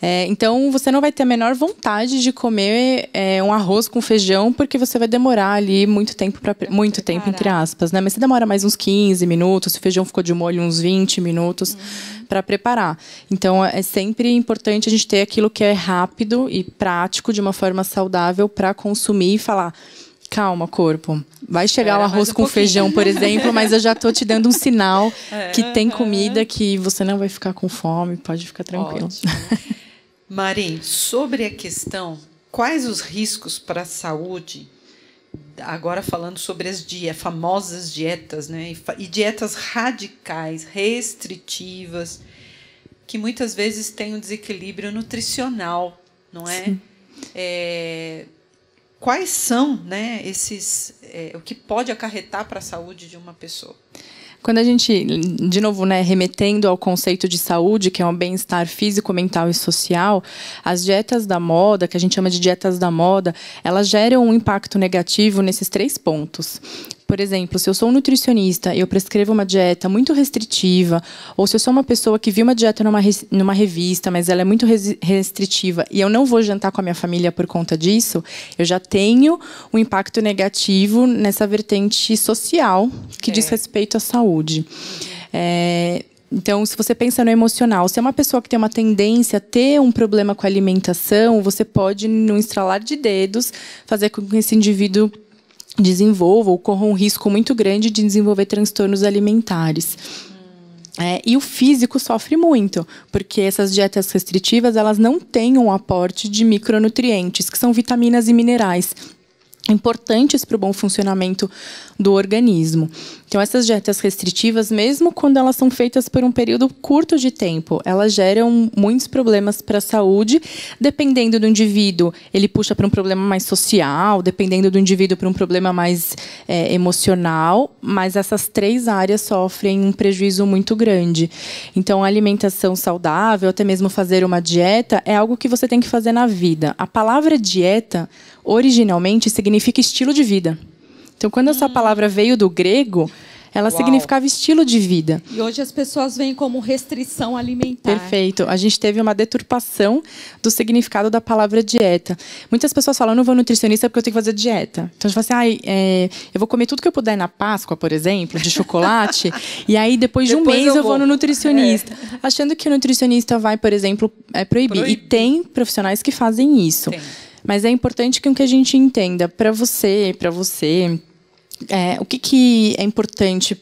É, então, você não vai ter a menor vontade de comer é, um arroz com feijão, porque você vai demorar ali muito tempo para muito tempo entre aspas, né? Mas você demora mais uns 15 minutos, se o feijão ficou de molho uns 20 minutos. Uhum para preparar. Então, é sempre importante a gente ter aquilo que é rápido e prático, de uma forma saudável, para consumir e falar. Calma, corpo. Vai chegar o arroz um com pouquinho. feijão, por exemplo, mas eu já estou te dando um sinal é, que tem comida que você não vai ficar com fome, pode ficar tranquilo. Mari, sobre a questão, quais os riscos para a saúde agora falando sobre as dias, famosas dietas, né? E, dietas radicais, restritivas, que muitas vezes têm um desequilíbrio nutricional, não é? é quais são, né? Esses, é, o que pode acarretar para a saúde de uma pessoa? Quando a gente, de novo, né, remetendo ao conceito de saúde, que é um bem-estar físico, mental e social, as dietas da moda, que a gente chama de dietas da moda, elas geram um impacto negativo nesses três pontos. Por exemplo, se eu sou um nutricionista e eu prescrevo uma dieta muito restritiva, ou se eu sou uma pessoa que viu uma dieta numa, numa revista, mas ela é muito restritiva e eu não vou jantar com a minha família por conta disso, eu já tenho um impacto negativo nessa vertente social que é. diz respeito à saúde. É, então, se você pensa no emocional, se é uma pessoa que tem uma tendência a ter um problema com a alimentação, você pode, no estralar de dedos, fazer com que esse indivíduo desenvolva ou corra um risco muito grande de desenvolver transtornos alimentares. É, e o físico sofre muito, porque essas dietas restritivas elas não têm um aporte de micronutrientes, que são vitaminas e minerais. Importantes para o bom funcionamento do organismo. Então, essas dietas restritivas, mesmo quando elas são feitas por um período curto de tempo, elas geram muitos problemas para a saúde. Dependendo do indivíduo, ele puxa para um problema mais social, dependendo do indivíduo, para um problema mais é, emocional. Mas essas três áreas sofrem um prejuízo muito grande. Então, a alimentação saudável, até mesmo fazer uma dieta, é algo que você tem que fazer na vida. A palavra dieta originalmente significa estilo de vida. Então, quando essa palavra veio do grego, ela Uau. significava estilo de vida. E hoje as pessoas veem como restrição alimentar. Perfeito. A gente teve uma deturpação do significado da palavra dieta. Muitas pessoas falam, eu não vou nutricionista porque eu tenho que fazer dieta. Então, a gente fala assim, ah, é, eu vou comer tudo que eu puder na Páscoa, por exemplo, de chocolate, e aí depois de um Depois mês eu eu vou vou. no nutricionista. Achando que o nutricionista vai, por exemplo, é, proibir. E tem profissionais que fazem isso. Tem. Mas é importante que, que a gente entenda, para você, para você, é, o que, que é importante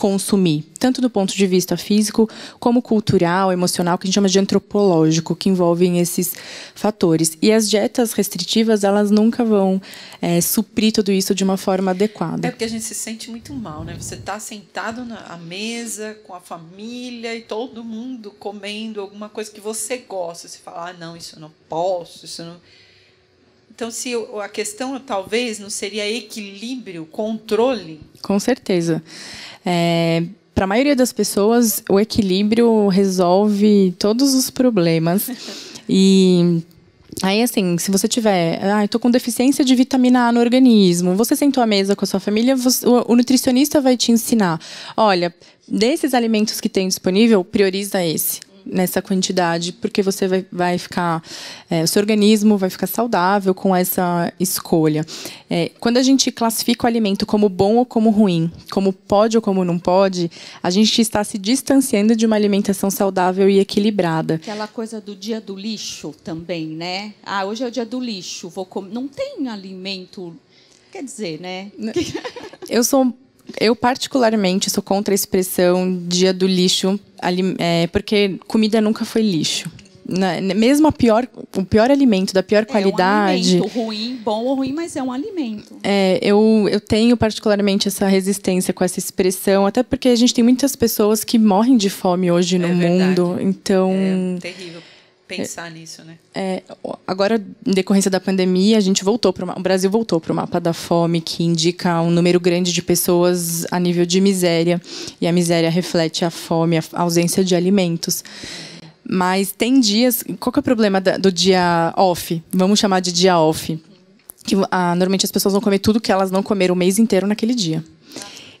consumir, tanto do ponto de vista físico, como cultural, emocional, que a gente chama de antropológico, que envolvem esses fatores. E as dietas restritivas, elas nunca vão é, suprir tudo isso de uma forma adequada. É porque a gente se sente muito mal, né? Você está sentado na mesa com a família e todo mundo comendo alguma coisa que você gosta. Você fala, ah, não, isso eu não posso, isso não. Então, se a questão talvez não seria equilíbrio, controle. Com certeza. para a maioria das pessoas, o equilíbrio resolve todos os problemas. e aí, assim, se você tiver, ah, eu tô com deficiência de vitamina A no organismo, você sentou à mesa com a sua família, você- o, o nutricionista vai te ensinar, olha, desses alimentos que tem disponível, prioriza esse nessa quantidade, porque você vai, vai ficar, é, o seu organismo vai ficar saudável com essa escolha. É, quando a gente classifica o alimento como bom ou como ruim, como pode ou como não pode, a gente está se distanciando de uma alimentação saudável e equilibrada. Aquela coisa do dia do lixo também, né? Ah, hoje é o dia do lixo, vou comer. Não tem alimento. Quer dizer, né? Eu sou eu particularmente sou contra a expressão dia do lixo, ali- é, porque comida nunca foi lixo. Na- mesmo a pior, o pior alimento da pior qualidade. É um alimento ruim, bom ou ruim, mas é um alimento. É, eu, eu tenho particularmente essa resistência com essa expressão, até porque a gente tem muitas pessoas que morrem de fome hoje no É mundo. Então, É terrível pensar nisso, né? é, agora, em decorrência da pandemia, a gente voltou para o Brasil voltou para o mapa da fome, que indica um número grande de pessoas a nível de miséria. E a miséria reflete a fome, a ausência de alimentos. Mas tem dias. Qual que é o problema do dia off? Vamos chamar de dia off. Que ah, normalmente as pessoas vão comer tudo que elas não comeram o mês inteiro naquele dia.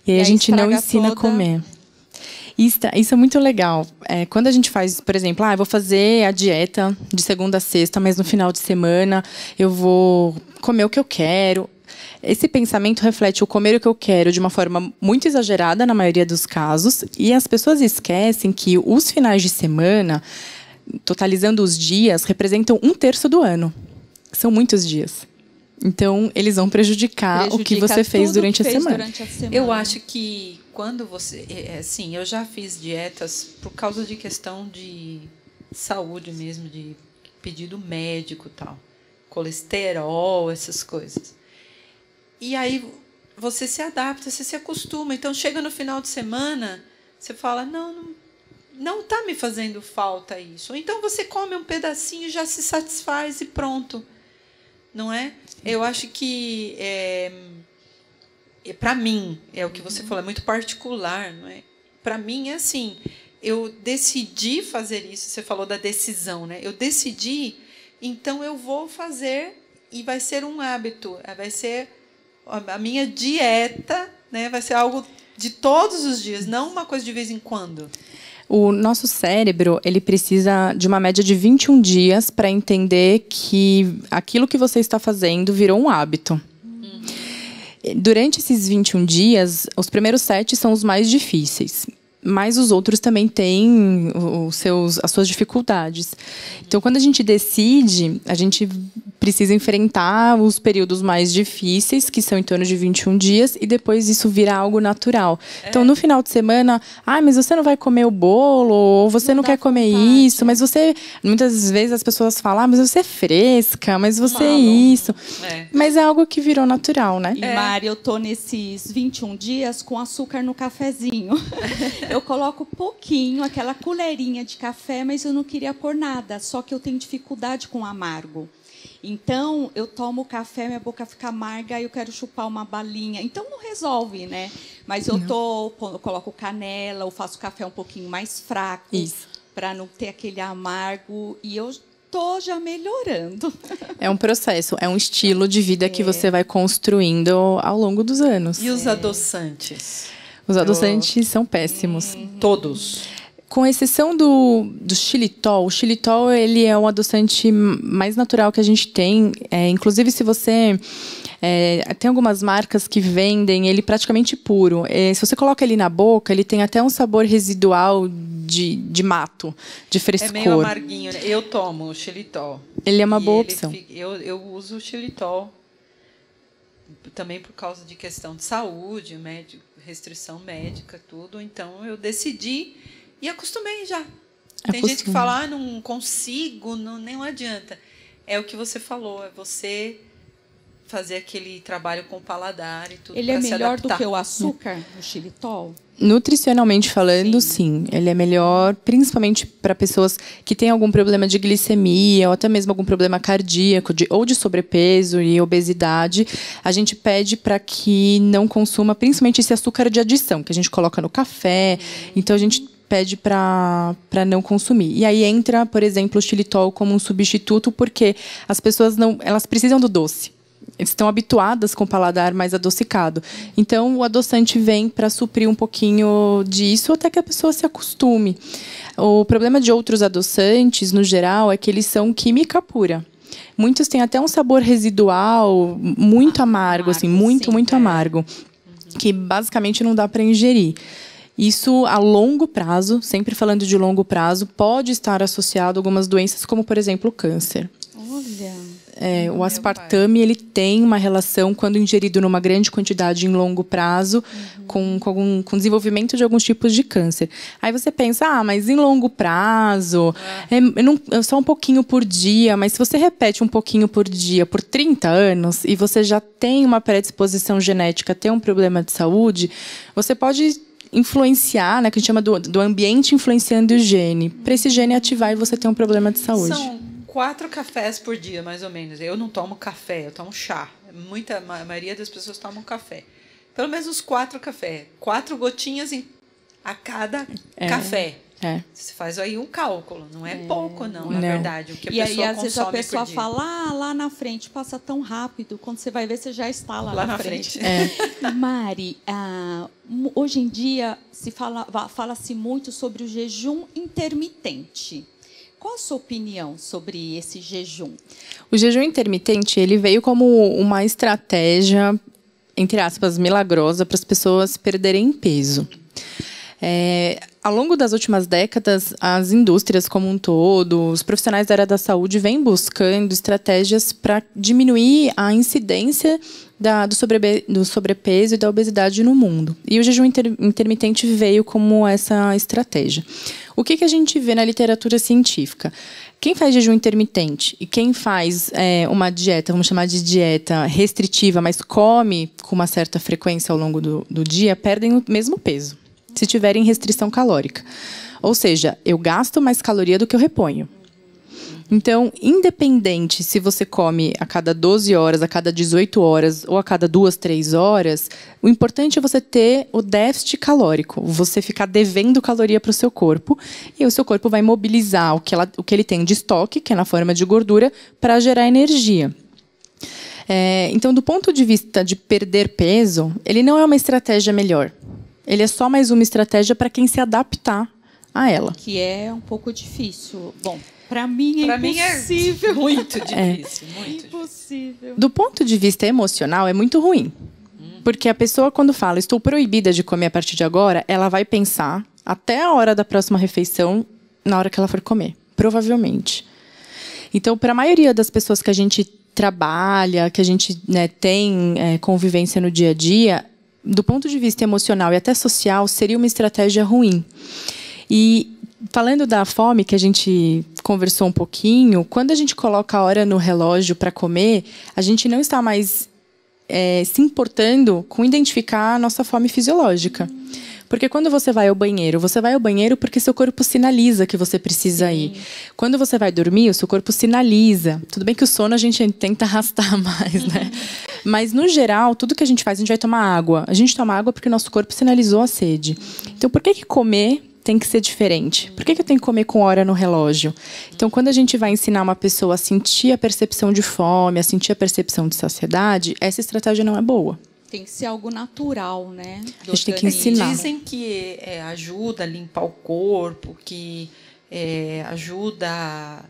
E aí E a aí gente não ensina a toda- comer. Isso, tá- isso é muito legal. É, quando a gente faz, por exemplo, ah, eu vou fazer a dieta de segunda a sexta, mas no final de semana eu vou comer o que eu quero. Esse pensamento reflete o comer o que eu quero de uma forma muito exagerada na maioria dos casos, e as pessoas esquecem que os finais de semana, totalizando os dias, representam um terço do ano. São muitos dias. Então, eles vão prejudicar, o que Prejudica você fez durante que a fez durante a semana. Eu acho que quando você. é, é, Sim, eu já fiz dietas por causa de questão de saúde mesmo, de pedido médico tal. Colesterol, essas coisas. E aí você se adapta, você se acostuma. Então chega no final de semana, você fala: não, não, não tá me fazendo falta isso. Ou então você come um pedacinho já se satisfaz e pronto. Não é? Eu acho que. É, para mim, é o que você falou, é muito particular, não é? Para mim é assim, eu decidi fazer isso, você falou da decisão, né? Eu decidi, então eu vou fazer e vai ser um hábito, eh, vai ser a minha dieta, né? Vai ser algo de todos os dias, não uma coisa de vez em quando. O nosso cérebro, ele precisa de uma média de 21 dias para entender que aquilo que você está fazendo virou um hábito. Durante esses 21 dias, os primeiros sete são os mais difíceis. Mas os outros também têm os seus, as suas dificuldades. Então, quando a gente decide, a gente precisa enfrentar os períodos mais difíceis, que são em torno de 21 dias, e depois isso vira algo natural. É. Então, no final de semana, ah, mas você não vai comer o bolo, ou você não, não quer comer vontade. isso, mas você. Muitas vezes as pessoas falam, ah, mas você é fresca, mas você é isso. É. Mas é algo que virou natural, né? E, é. Mari, eu tô nesses 21 dias com açúcar no cafezinho. eu coloco pouquinho, aquela colherinha de café, mas eu não queria pôr nada, só que eu tenho dificuldade com amargo. Então, eu tomo café, minha boca fica amarga e eu quero chupar uma balinha. Então, não resolve, né? Mas eu, tô, eu coloco canela, eu faço café um pouquinho mais fraco. Para não ter aquele amargo. E eu tô já melhorando. É um processo, é um estilo de vida é. que você vai construindo ao longo dos anos. E os adoçantes? Os adoçantes eu... são péssimos. Hum. Todos. Com exceção do, do xilitol, o xilitol ele é o adoçante mais natural que a gente tem. É, inclusive, se você é, tem algumas marcas que vendem ele praticamente puro. É, se você coloca ele na boca, ele tem até um sabor residual de, de mato, de frescor. É meio amarguinho. Né? Eu tomo o xilitol. Ele é uma boa opção. Fica, eu, eu uso o xilitol também por causa de questão de saúde, médico, restrição médica, tudo. Então eu decidi e acostumei já. Tem gente que fala, ah, não consigo, não, nem adianta. É o que você falou, é você fazer aquele trabalho com o paladar e tudo. Ele é melhor do que o açúcar no xilitol? Nutricionalmente falando, sim. sim. Ele é melhor, principalmente para pessoas que têm algum problema de glicemia ou até mesmo algum problema cardíaco de, ou de sobrepeso e obesidade. A gente pede para que não consuma, principalmente esse açúcar de adição que a gente coloca no café. Então a gente pede para não consumir. E aí entra, por exemplo, o xilitol como um substituto, porque as pessoas não, elas precisam do doce. Eles estão habituadas com o paladar mais adocicado. Então, o adoçante vem para suprir um pouquinho disso até que a pessoa se acostume. O problema de outros adoçantes, no geral, é que eles são química pura. Muitos têm até um sabor residual muito ah, amargo, assim, muito, sim, muito é. amargo, que basicamente não dá para ingerir. Isso a longo prazo, sempre falando de longo prazo, pode estar associado a algumas doenças, como por exemplo o câncer. Olha. É, o aspartame ele tem uma relação quando ingerido numa grande quantidade em longo prazo uhum. com, com, algum, com desenvolvimento de alguns tipos de câncer. Aí você pensa, ah, mas em longo prazo, é. É, não, é só um pouquinho por dia, mas se você repete um pouquinho por dia por 30 anos e você já tem uma predisposição genética, tem um problema de saúde, você pode influenciar, né, que a gente chama do, do ambiente influenciando o gene. Para esse gene ativar e você ter um problema de saúde. São quatro cafés por dia, mais ou menos. Eu não tomo café, eu tomo chá. Muita, a maioria das pessoas tomam café. Pelo menos quatro cafés. Quatro gotinhas em, a cada é. café. É. Você faz aí um cálculo, não é, é. pouco, não, na verdade. O que a e aí, às vezes, a pessoa fala, ah, lá na frente, passa tão rápido. Quando você vai ver, você já está lá, lá na, na, frente. frente. É. Mari, ah, hoje em dia se fala, fala-se muito sobre o jejum intermitente. Qual a sua opinião sobre esse jejum? O jejum intermitente ele veio como uma estratégia, entre aspas, milagrosa para as pessoas perderem peso. É, ao longo das últimas décadas, as indústrias como um todo, os profissionais da área da saúde vêm buscando estratégias para diminuir a incidência da, do, do, sobrepeso e da obesidade no mundo. E o jejum inter, intermitente veio como essa estratégia. O que, que a gente vê na literatura científica? Quem faz jejum intermitente e quem faz é, uma dieta, vamos chamar de dieta restritiva, mas come com uma certa frequência ao longo do, do dia, perdem o mesmo peso se tiverem restrição calórica. Ou seja, eu gasto mais caloria do que eu reponho. Então, independente se você come a cada 12 horas, a cada 18 horas ou a cada 2, 3 horas, o importante é você ter o déficit calórico, você ficar devendo caloria para o seu corpo e o seu corpo vai mobilizar o que, ela, o que ele tem de estoque, que é na forma de gordura, para gerar energia. É, então, do ponto de vista de perder peso, ele não é uma estratégia melhor. Ele é só mais uma estratégia para quem se adaptar a ela. Que é um pouco difícil. Bom, para mim é pra impossível. Mim é muito difícil, é. muito impossível. Do ponto de vista emocional, é muito ruim. Porque a pessoa, quando fala, estou proibida de comer a partir de agora, ela vai pensar até a hora da próxima refeição, na hora que ela for comer. Provavelmente. Então, para a maioria das pessoas que a gente trabalha, que a gente né, tem é, convivência no dia a dia, do ponto de vista emocional e até social, seria uma estratégia ruim. E falando da fome, que a gente conversou um pouquinho, quando a gente coloca a hora no relógio para comer, a gente não está mais é, se importando com identificar a nossa fome fisiológica. Porque quando você vai ao banheiro, você vai ao banheiro porque seu corpo sinaliza que você precisa Sim. ir. Quando você vai dormir, o seu corpo sinaliza. Tudo bem que o sono a gente tenta arrastar mais, né? Mas no geral, tudo que a gente faz, a gente vai tomar água. A gente toma água porque o nosso corpo sinalizou a sede. Então, por que, que comer tem que ser diferente? Por que, que eu tenho que comer com hora no relógio? Então, quando a gente vai ensinar uma pessoa a sentir a percepção de fome, a sentir a percepção de saciedade, essa estratégia não é boa. Tem que ser algo natural, né? A gente tem que ensinar. Dizem que é, ajuda a limpar o corpo, que é, ajuda,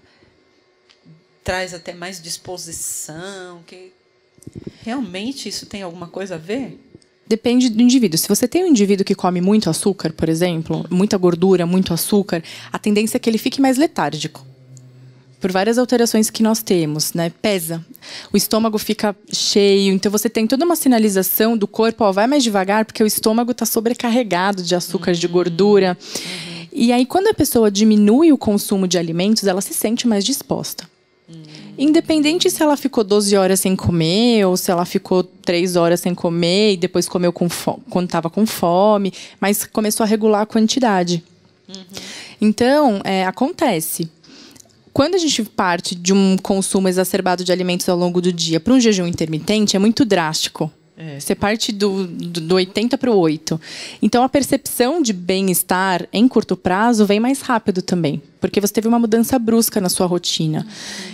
traz até mais disposição, que realmente isso tem alguma coisa a ver? Depende do indivíduo. Se você tem um indivíduo que come muito açúcar, por exemplo, muita gordura, muito açúcar, a tendência é que ele fique mais letárgico por várias alterações que nós temos, né? Pesa. O estômago fica cheio, então você tem toda uma sinalização do corpo, ó, vai mais devagar, porque o estômago está sobrecarregado de açúcar, uhum. de gordura. Uhum. E aí, quando a pessoa diminui o consumo de alimentos, ela se sente mais disposta. Independente se ela ficou 12 horas sem comer, ou se ela ficou 3 horas sem comer e depois comeu com quando estava com fome, mas começou a regular a quantidade. Uhum. Então, é, acontece quando a gente parte de um consumo exacerbado de alimentos ao longo do dia para um jejum intermitente, é muito drástico. É. Você parte do, do, do 80 para o 8. Então, a percepção de bem-estar em curto prazo vem mais rápido também, porque você teve uma mudança brusca na sua rotina.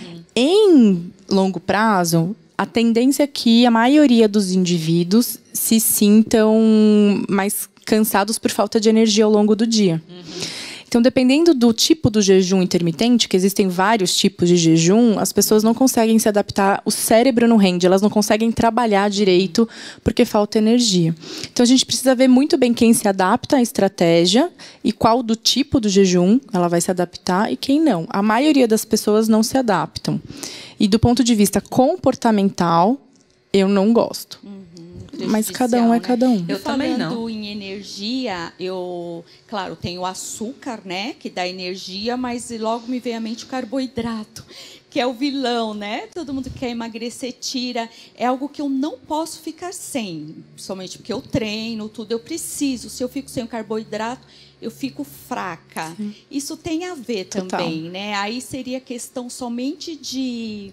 Uhum. Em longo prazo, a tendência é que a maioria dos indivíduos se sintam mais cansados por falta de energia ao longo do dia. Uhum. Então, dependendo do tipo do jejum intermitente, que existem vários tipos de jejum, as pessoas não conseguem se adaptar, o cérebro não rende, elas não conseguem trabalhar direito porque falta energia. Então, a gente precisa ver muito bem quem se adapta à estratégia e qual do tipo do jejum ela vai se adaptar e quem não. A maioria das pessoas não se adaptam. E do ponto de vista comportamental, eu não gosto. Hum mas cada um é né? cada um. Eu também não. Falando em energia, eu, claro, tenho o açúcar, né, que dá energia, mas logo me vem à mente o carboidrato, que é o vilão, né? Todo mundo quer emagrecer, tira. É algo que eu não posso ficar sem, somente porque eu treino, tudo eu preciso. Se eu fico sem o carboidrato, eu fico fraca. Sim. Isso tem a ver Total. também, né? Aí seria questão somente de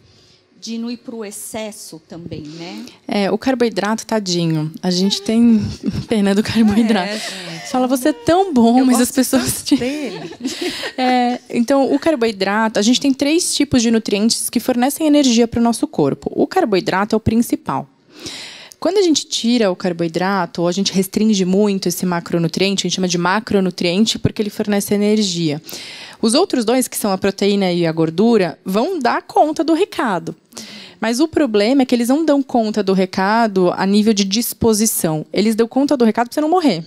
de não ir para o excesso também, né? É, o carboidrato, tadinho. A gente tem pena do carboidrato. É, Fala, você é tão bom, Eu mas as pessoas. Te... Dele. É, então, o carboidrato, a gente tem três tipos de nutrientes que fornecem energia para o nosso corpo. O carboidrato é o principal. Quando a gente tira o carboidrato, ou a gente restringe muito esse macronutriente, a gente chama de macronutriente porque ele fornece energia. Os outros dois, que são a proteína e a gordura, vão dar conta do recado. Mas o problema é que eles não dão conta do recado a nível de disposição. Eles dão conta do recado para você não morrer.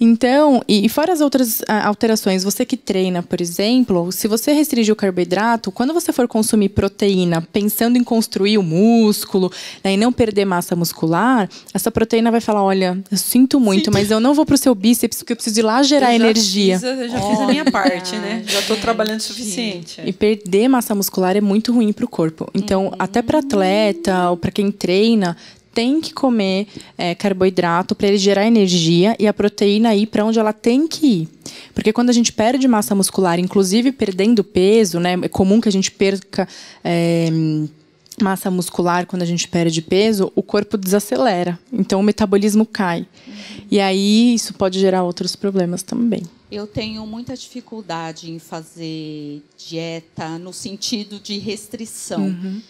Então, e, fora as outras ah, alterações, você que treina, por exemplo, se você restringir o carboidrato, quando você for consumir proteína pensando em construir o músculo né, e não perder massa muscular, essa proteína vai falar: olha, eu sinto muito, Sinto. mas eu não vou para o seu bíceps porque eu preciso ir lá gerar eu energia. Fiz, eu já oh. fiz a minha parte, né? Já estou trabalhando o suficiente. E perder massa muscular é muito ruim para o corpo. Então, uhum. até para atleta ou para quem treina, tem que comer é, carboidrato para ele gerar energia e a proteína ir para onde ela tem que ir. Porque quando a gente perde massa muscular, inclusive perdendo peso, né, é comum que a gente perca é, massa muscular quando a gente perde peso, o corpo desacelera. Então o metabolismo cai. Uhum. E aí isso pode gerar outros problemas também. Eu tenho muita dificuldade em fazer dieta no sentido de restrição. Uhum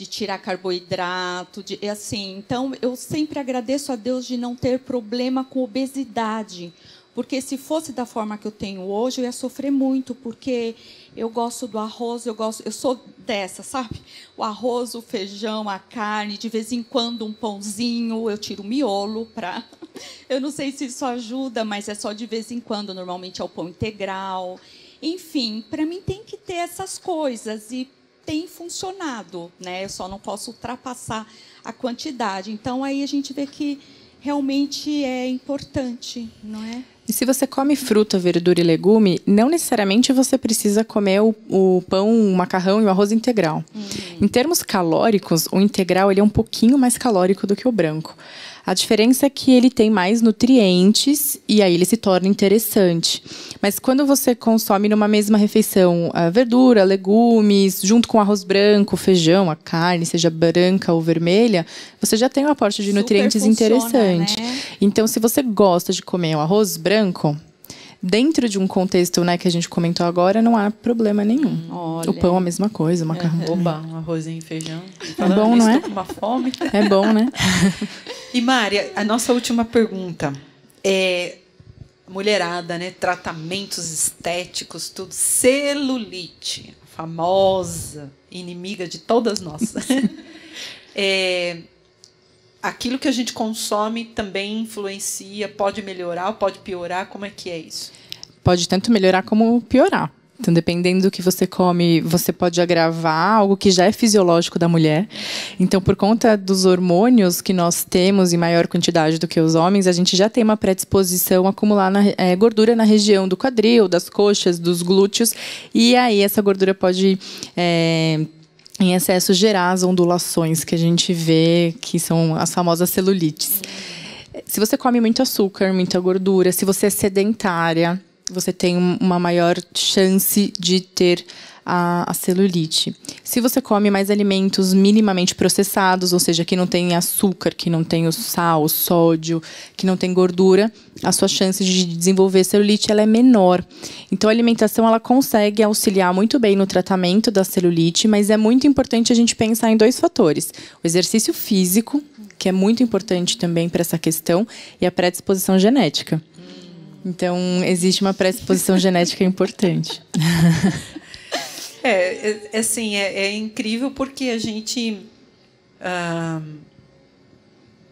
de tirar carboidrato, de assim. Então, eu sempre agradeço a Deus de não ter problema com obesidade, porque se fosse da forma que eu tenho hoje, eu ia sofrer muito, porque eu gosto do arroz, eu gosto, eu sou dessa, sabe? O arroz, o feijão, a carne, de vez em quando um pãozinho, eu tiro o miolo para Eu não sei se isso ajuda, mas é só de vez em quando, normalmente é o pão integral. Enfim, para mim tem que ter essas coisas e tem funcionado, né? Eu só não posso ultrapassar a quantidade. Então aí a gente vê que realmente é importante, não é? E se você come fruta, verdura e legume, não necessariamente você precisa comer o, o pão, o macarrão e o arroz integral. Uhum. Em termos calóricos, o integral ele é um pouquinho mais calórico do que o branco. A diferença é que ele tem mais nutrientes e aí ele se torna interessante. Mas quando você consome numa mesma refeição a verdura, legumes, junto com arroz branco, feijão, a carne, seja branca ou vermelha, você já tem um aporte de Super nutrientes funciona, interessante. Né? Então, se você gosta de comer o arroz branco, dentro de um contexto né, que a gente comentou agora, não há problema nenhum. Olha. O pão a mesma coisa, o macarrão. É, oba, um arrozinho e feijão. É bom, não é? uma fome. É bom, né? e Mária, a nossa última pergunta é mulherada, né? Tratamentos estéticos, tudo. Celulite, famosa inimiga de todas nós. é, aquilo que a gente consome também influencia, pode melhorar, pode piorar? Como é que é isso? Pode tanto melhorar como piorar. Então, dependendo do que você come, você pode agravar algo que já é fisiológico da mulher. Então, por conta dos hormônios que nós temos em maior quantidade do que os homens, a gente já tem uma predisposição a acumular na, é, gordura na região do quadril, das coxas, dos glúteos. E aí, essa gordura pode. É, em excesso gerar as ondulações que a gente vê, que são as famosas celulites. Se você come muito açúcar, muita gordura, se você é sedentária, você tem uma maior chance de ter a, a, celulite. Se você come mais alimentos minimamente processados, ou seja, que não tem açúcar, que não tem o sal, o sódio, que não tem gordura, a sua chance de desenvolver celulite ela é menor. Então a alimentação ela consegue auxiliar muito bem no tratamento da celulite, mas é muito importante a gente pensar em dois fatores: o exercício físico, que é muito importante também para essa questão, e a predisposição genética. Então, existe uma predisposição genética importante. É, é, é, assim, é, é, incrível porque a gente. Ah,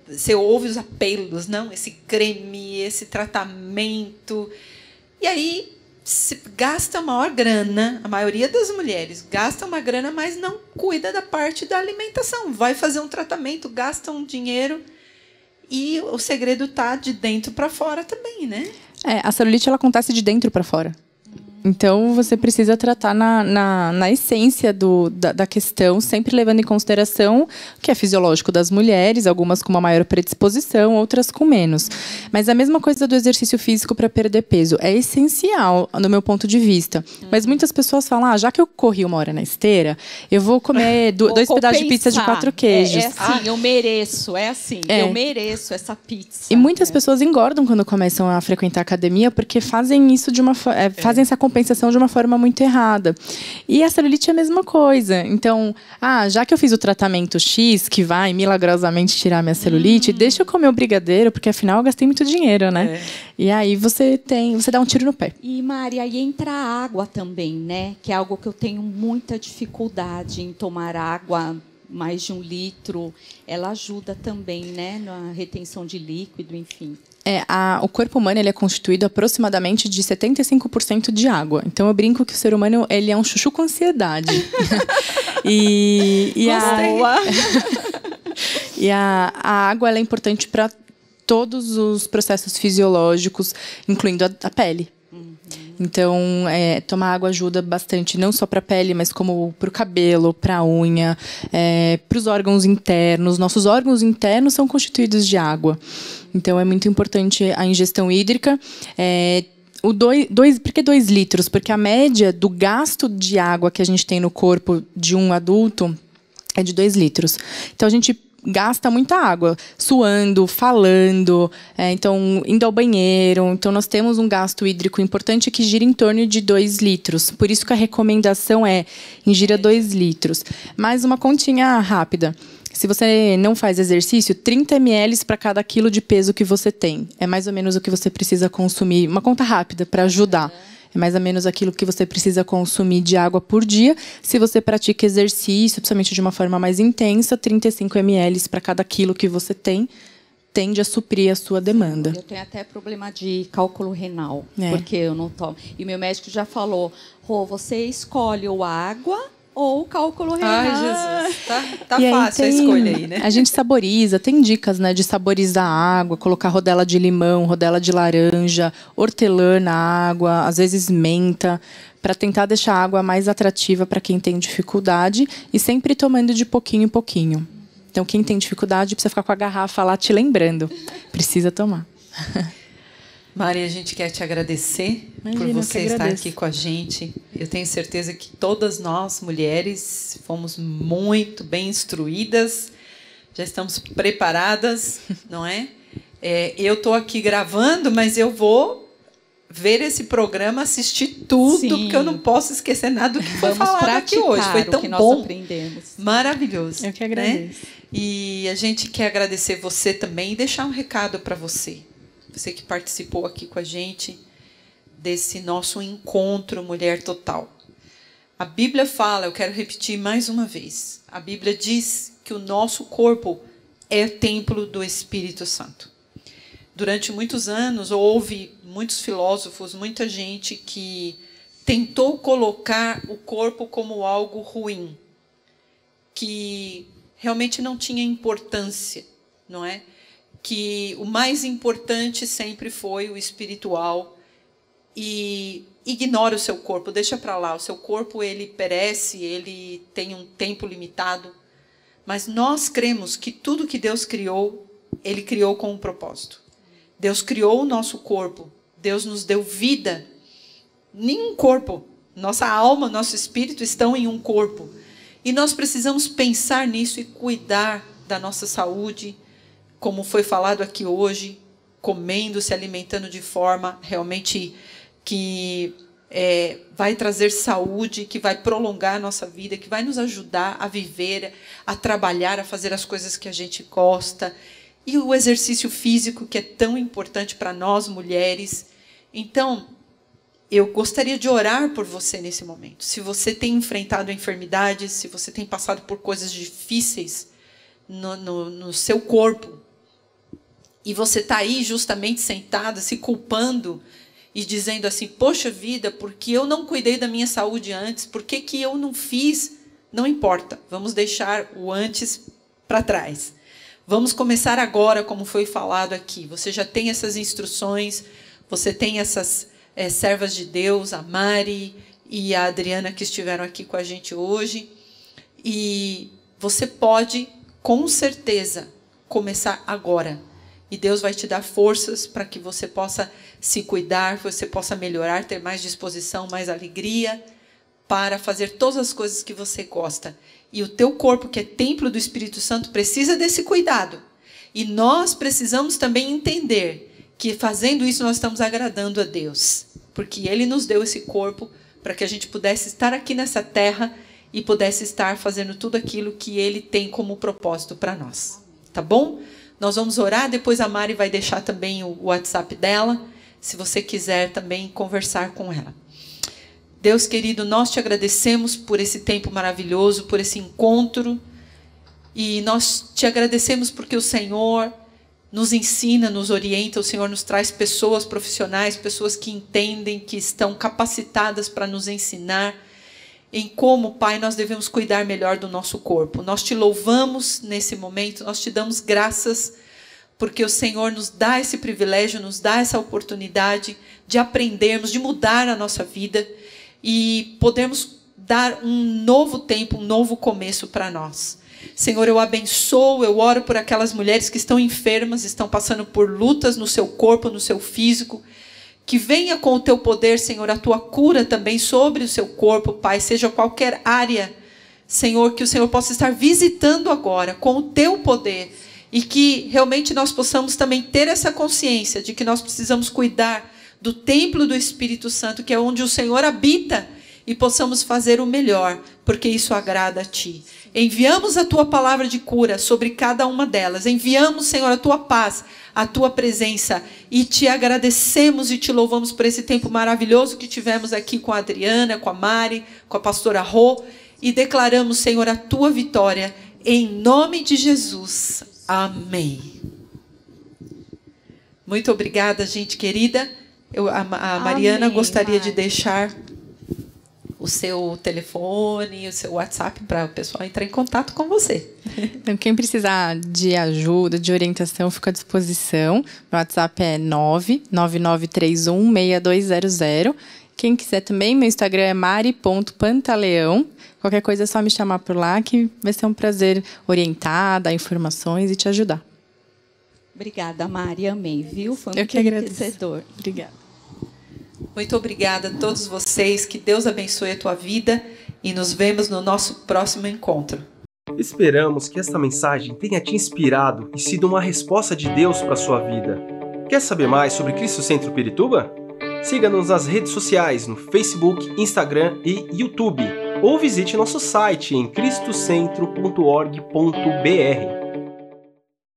você ouve os apelos, não? Esse creme, esse tratamento. E aí se gasta maior grana, a maioria das mulheres gasta uma grana, mas não cuida da parte da alimentação. Vai fazer um tratamento, gasta um dinheiro. E o segredo está de dentro para fora também, né? É, a celulite ela acontece de dentro para fora. Então, você precisa tratar na, na, na essência do, da, da, questão, sempre levando em consideração o que é fisiológico das mulheres, algumas com uma maior predisposição, outras com menos. Mas a mesma coisa do exercício físico para perder peso. É essencial, no meu ponto de vista. Mas muitas pessoas falam, ah, já que eu corri uma hora na esteira, eu vou comer do, vou dois compensar. pedaços de pizza de quatro queijos. É, é assim, ah. eu mereço, é assim, é. eu mereço essa pizza. E muitas é. pessoas engordam quando começam a frequentar a academia, porque fazem isso de uma é, fazem essa compensação de uma forma muito errada. E a celulite é a mesma coisa. Então, ah, já que eu fiz o tratamento X, que vai milagrosamente tirar minha celulite, hum. deixa eu comer o brigadeiro, porque afinal eu gastei muito dinheiro, né? É. E aí você tem, você dá um tiro no pé. E Maria, aí entra a água também, né? Que é algo que eu tenho muita dificuldade em tomar água mais de um litro, ela ajuda também, né, na retenção de líquido, enfim. É, a, o corpo humano ele é constituído aproximadamente de 75% de água. Então eu brinco que o ser humano ele é um chuchu com ansiedade. e, e a, e a, a água é importante para todos os processos fisiológicos, incluindo a, a pele. Então, é, tomar água ajuda bastante, não só para a pele, mas como para o cabelo, para a unha, é, para os órgãos internos. Nossos órgãos internos são constituídos de água. Então, é muito importante a ingestão hídrica. É, o dois, dois, por que dois litros? Porque a média do gasto de água que a gente tem no corpo de um adulto é de dois litros. Então, a gente gasta muita água, suando, falando, é, então indo ao banheiro. Então nós temos um gasto hídrico importante que gira em torno de 2 litros. Por isso que a recomendação é ingira 2 litros. Mais uma continha rápida. Se você não faz exercício, 30 ml para cada quilo de peso que você tem. É mais ou menos o que você precisa consumir. Uma conta rápida para ajudar. É mais ou menos aquilo que você precisa consumir de água por dia. Se você pratica exercício, principalmente de uma forma mais intensa, 35 ml para cada quilo que você tem tende a suprir a sua demanda. Eu tenho até problema de cálculo renal, é. porque eu não tomo. E meu médico já falou, Rô, você escolhe ou água ou cálculo renal. Ai, Jesus. Tá, tá fácil a tem- escolha aí, né? A gente saboriza, tem dicas, né, de saborizar a água, colocar rodela de limão, rodela de laranja, hortelã na água, às vezes menta, para tentar deixar a água mais atrativa para quem tem dificuldade e sempre tomando de pouquinho em pouquinho. Então, quem tem dificuldade precisa ficar com a garrafa lá te lembrando. Precisa tomar. Mari, a gente quer te agradecer Imagina, por você estar aqui com a gente. Eu tenho certeza que todas nós, mulheres, fomos muito bem instruídas, já estamos preparadas, não é? É, eu estou aqui gravando, mas eu vou ver esse programa, assistir tudo, Sim. porque eu não posso esquecer nada do que foi Vamos falado aqui hoje. Foi tão o que nós bom. aprendemos. Maravilhoso. Eu que né? agradeço. E a gente quer agradecer você também e deixar um recado para você. Você que participou aqui com a gente desse nosso encontro Mulher Total. A Bíblia fala, eu quero repetir mais uma vez. A Bíblia diz que o nosso corpo é templo do Espírito Santo. Durante muitos anos houve muitos filósofos, muita gente que tentou colocar o corpo como algo ruim, que realmente não tinha importância, não é? Que o mais importante sempre foi o espiritual e ignora o seu corpo, deixa para lá. O seu corpo ele perece, ele tem um tempo limitado, mas nós cremos que tudo que Deus criou, ele criou com um propósito. Deus criou o nosso corpo, Deus nos deu vida. Nenhum corpo, nossa alma, nosso espírito estão em um corpo. E nós precisamos pensar nisso e cuidar da nossa saúde, como foi falado aqui hoje, comendo, se alimentando de forma realmente que é, vai trazer saúde, que vai prolongar a nossa vida, que vai nos ajudar a viver, a trabalhar, a fazer as coisas que a gente gosta. E o exercício físico, que é tão importante para nós mulheres. Então, eu gostaria de orar por você nesse momento. Se você tem enfrentado enfermidades, se você tem passado por coisas difíceis no, no, no seu corpo, e você está aí justamente sentada, se culpando e dizendo assim: Poxa vida, porque eu não cuidei da minha saúde antes, por que, que eu não fiz? Não importa, vamos deixar o antes para trás. Vamos começar agora, como foi falado aqui. Você já tem essas instruções, você tem essas é, servas de Deus, a Mari e a Adriana que estiveram aqui com a gente hoje. E você pode, com certeza, começar agora. E Deus vai te dar forças para que você possa se cuidar, você possa melhorar, ter mais disposição, mais alegria para fazer todas as coisas que você gosta. E o teu corpo, que é templo do Espírito Santo, precisa desse cuidado. E nós precisamos também entender que fazendo isso nós estamos agradando a Deus, porque ele nos deu esse corpo para que a gente pudesse estar aqui nessa terra e pudesse estar fazendo tudo aquilo que ele tem como propósito para nós. Tá bom? Nós vamos orar, depois a Mari vai deixar também o WhatsApp dela, se você quiser também conversar com ela. Deus querido, nós te agradecemos por esse tempo maravilhoso, por esse encontro. E nós te agradecemos porque o Senhor nos ensina, nos orienta, o Senhor nos traz pessoas profissionais, pessoas que entendem, que estão capacitadas para nos ensinar em como, Pai, nós devemos cuidar melhor do nosso corpo. Nós te louvamos nesse momento, nós te damos graças porque o Senhor nos dá esse privilégio, nos dá essa oportunidade de aprendermos, de mudar a nossa vida e podermos dar um novo tempo, um novo começo para nós. Senhor, eu abençoo, eu oro por aquelas mulheres que estão enfermas, estão passando por lutas no seu corpo, no seu físico. Que venha com o teu poder, Senhor, a tua cura também sobre o seu corpo, Pai, seja qualquer área, Senhor, que o Senhor possa estar visitando agora com o teu poder e que realmente nós possamos também ter essa consciência de que nós precisamos cuidar do templo do Espírito Santo, que é onde o Senhor habita, e possamos fazer o melhor, porque isso agrada a ti. Enviamos a tua palavra de cura sobre cada uma delas. Enviamos, Senhor, a tua paz, a tua presença e te agradecemos e te louvamos por esse tempo maravilhoso que tivemos aqui com a Adriana, com a Mari, com a pastora Rô e declaramos, Senhor, a tua vitória em nome de Jesus. Amém. Muito obrigada, gente querida. Eu, a, a Mariana Amém, gostaria de Mari. deixar o seu telefone, o seu WhatsApp para o pessoal entrar em contato com você. Então, quem precisar de ajuda, de orientação, fica à disposição. O WhatsApp é 999316200. Quem quiser também, meu Instagram é mari.pantaleão. Qualquer coisa é só me chamar por lá que vai ser um prazer orientar, dar informações e te ajudar. Obrigada, Mari. Amei, viu? Foi muito Eu que enriquecedor. Obrigada. Muito obrigada a todos vocês. Que Deus abençoe a tua vida e nos vemos no nosso próximo encontro. Esperamos que esta mensagem tenha te inspirado e sido uma resposta de Deus para a sua vida. Quer saber mais sobre Cristo Centro Pirituba? Siga-nos nas redes sociais no Facebook, Instagram e YouTube ou visite nosso site em cristocentro.org.br.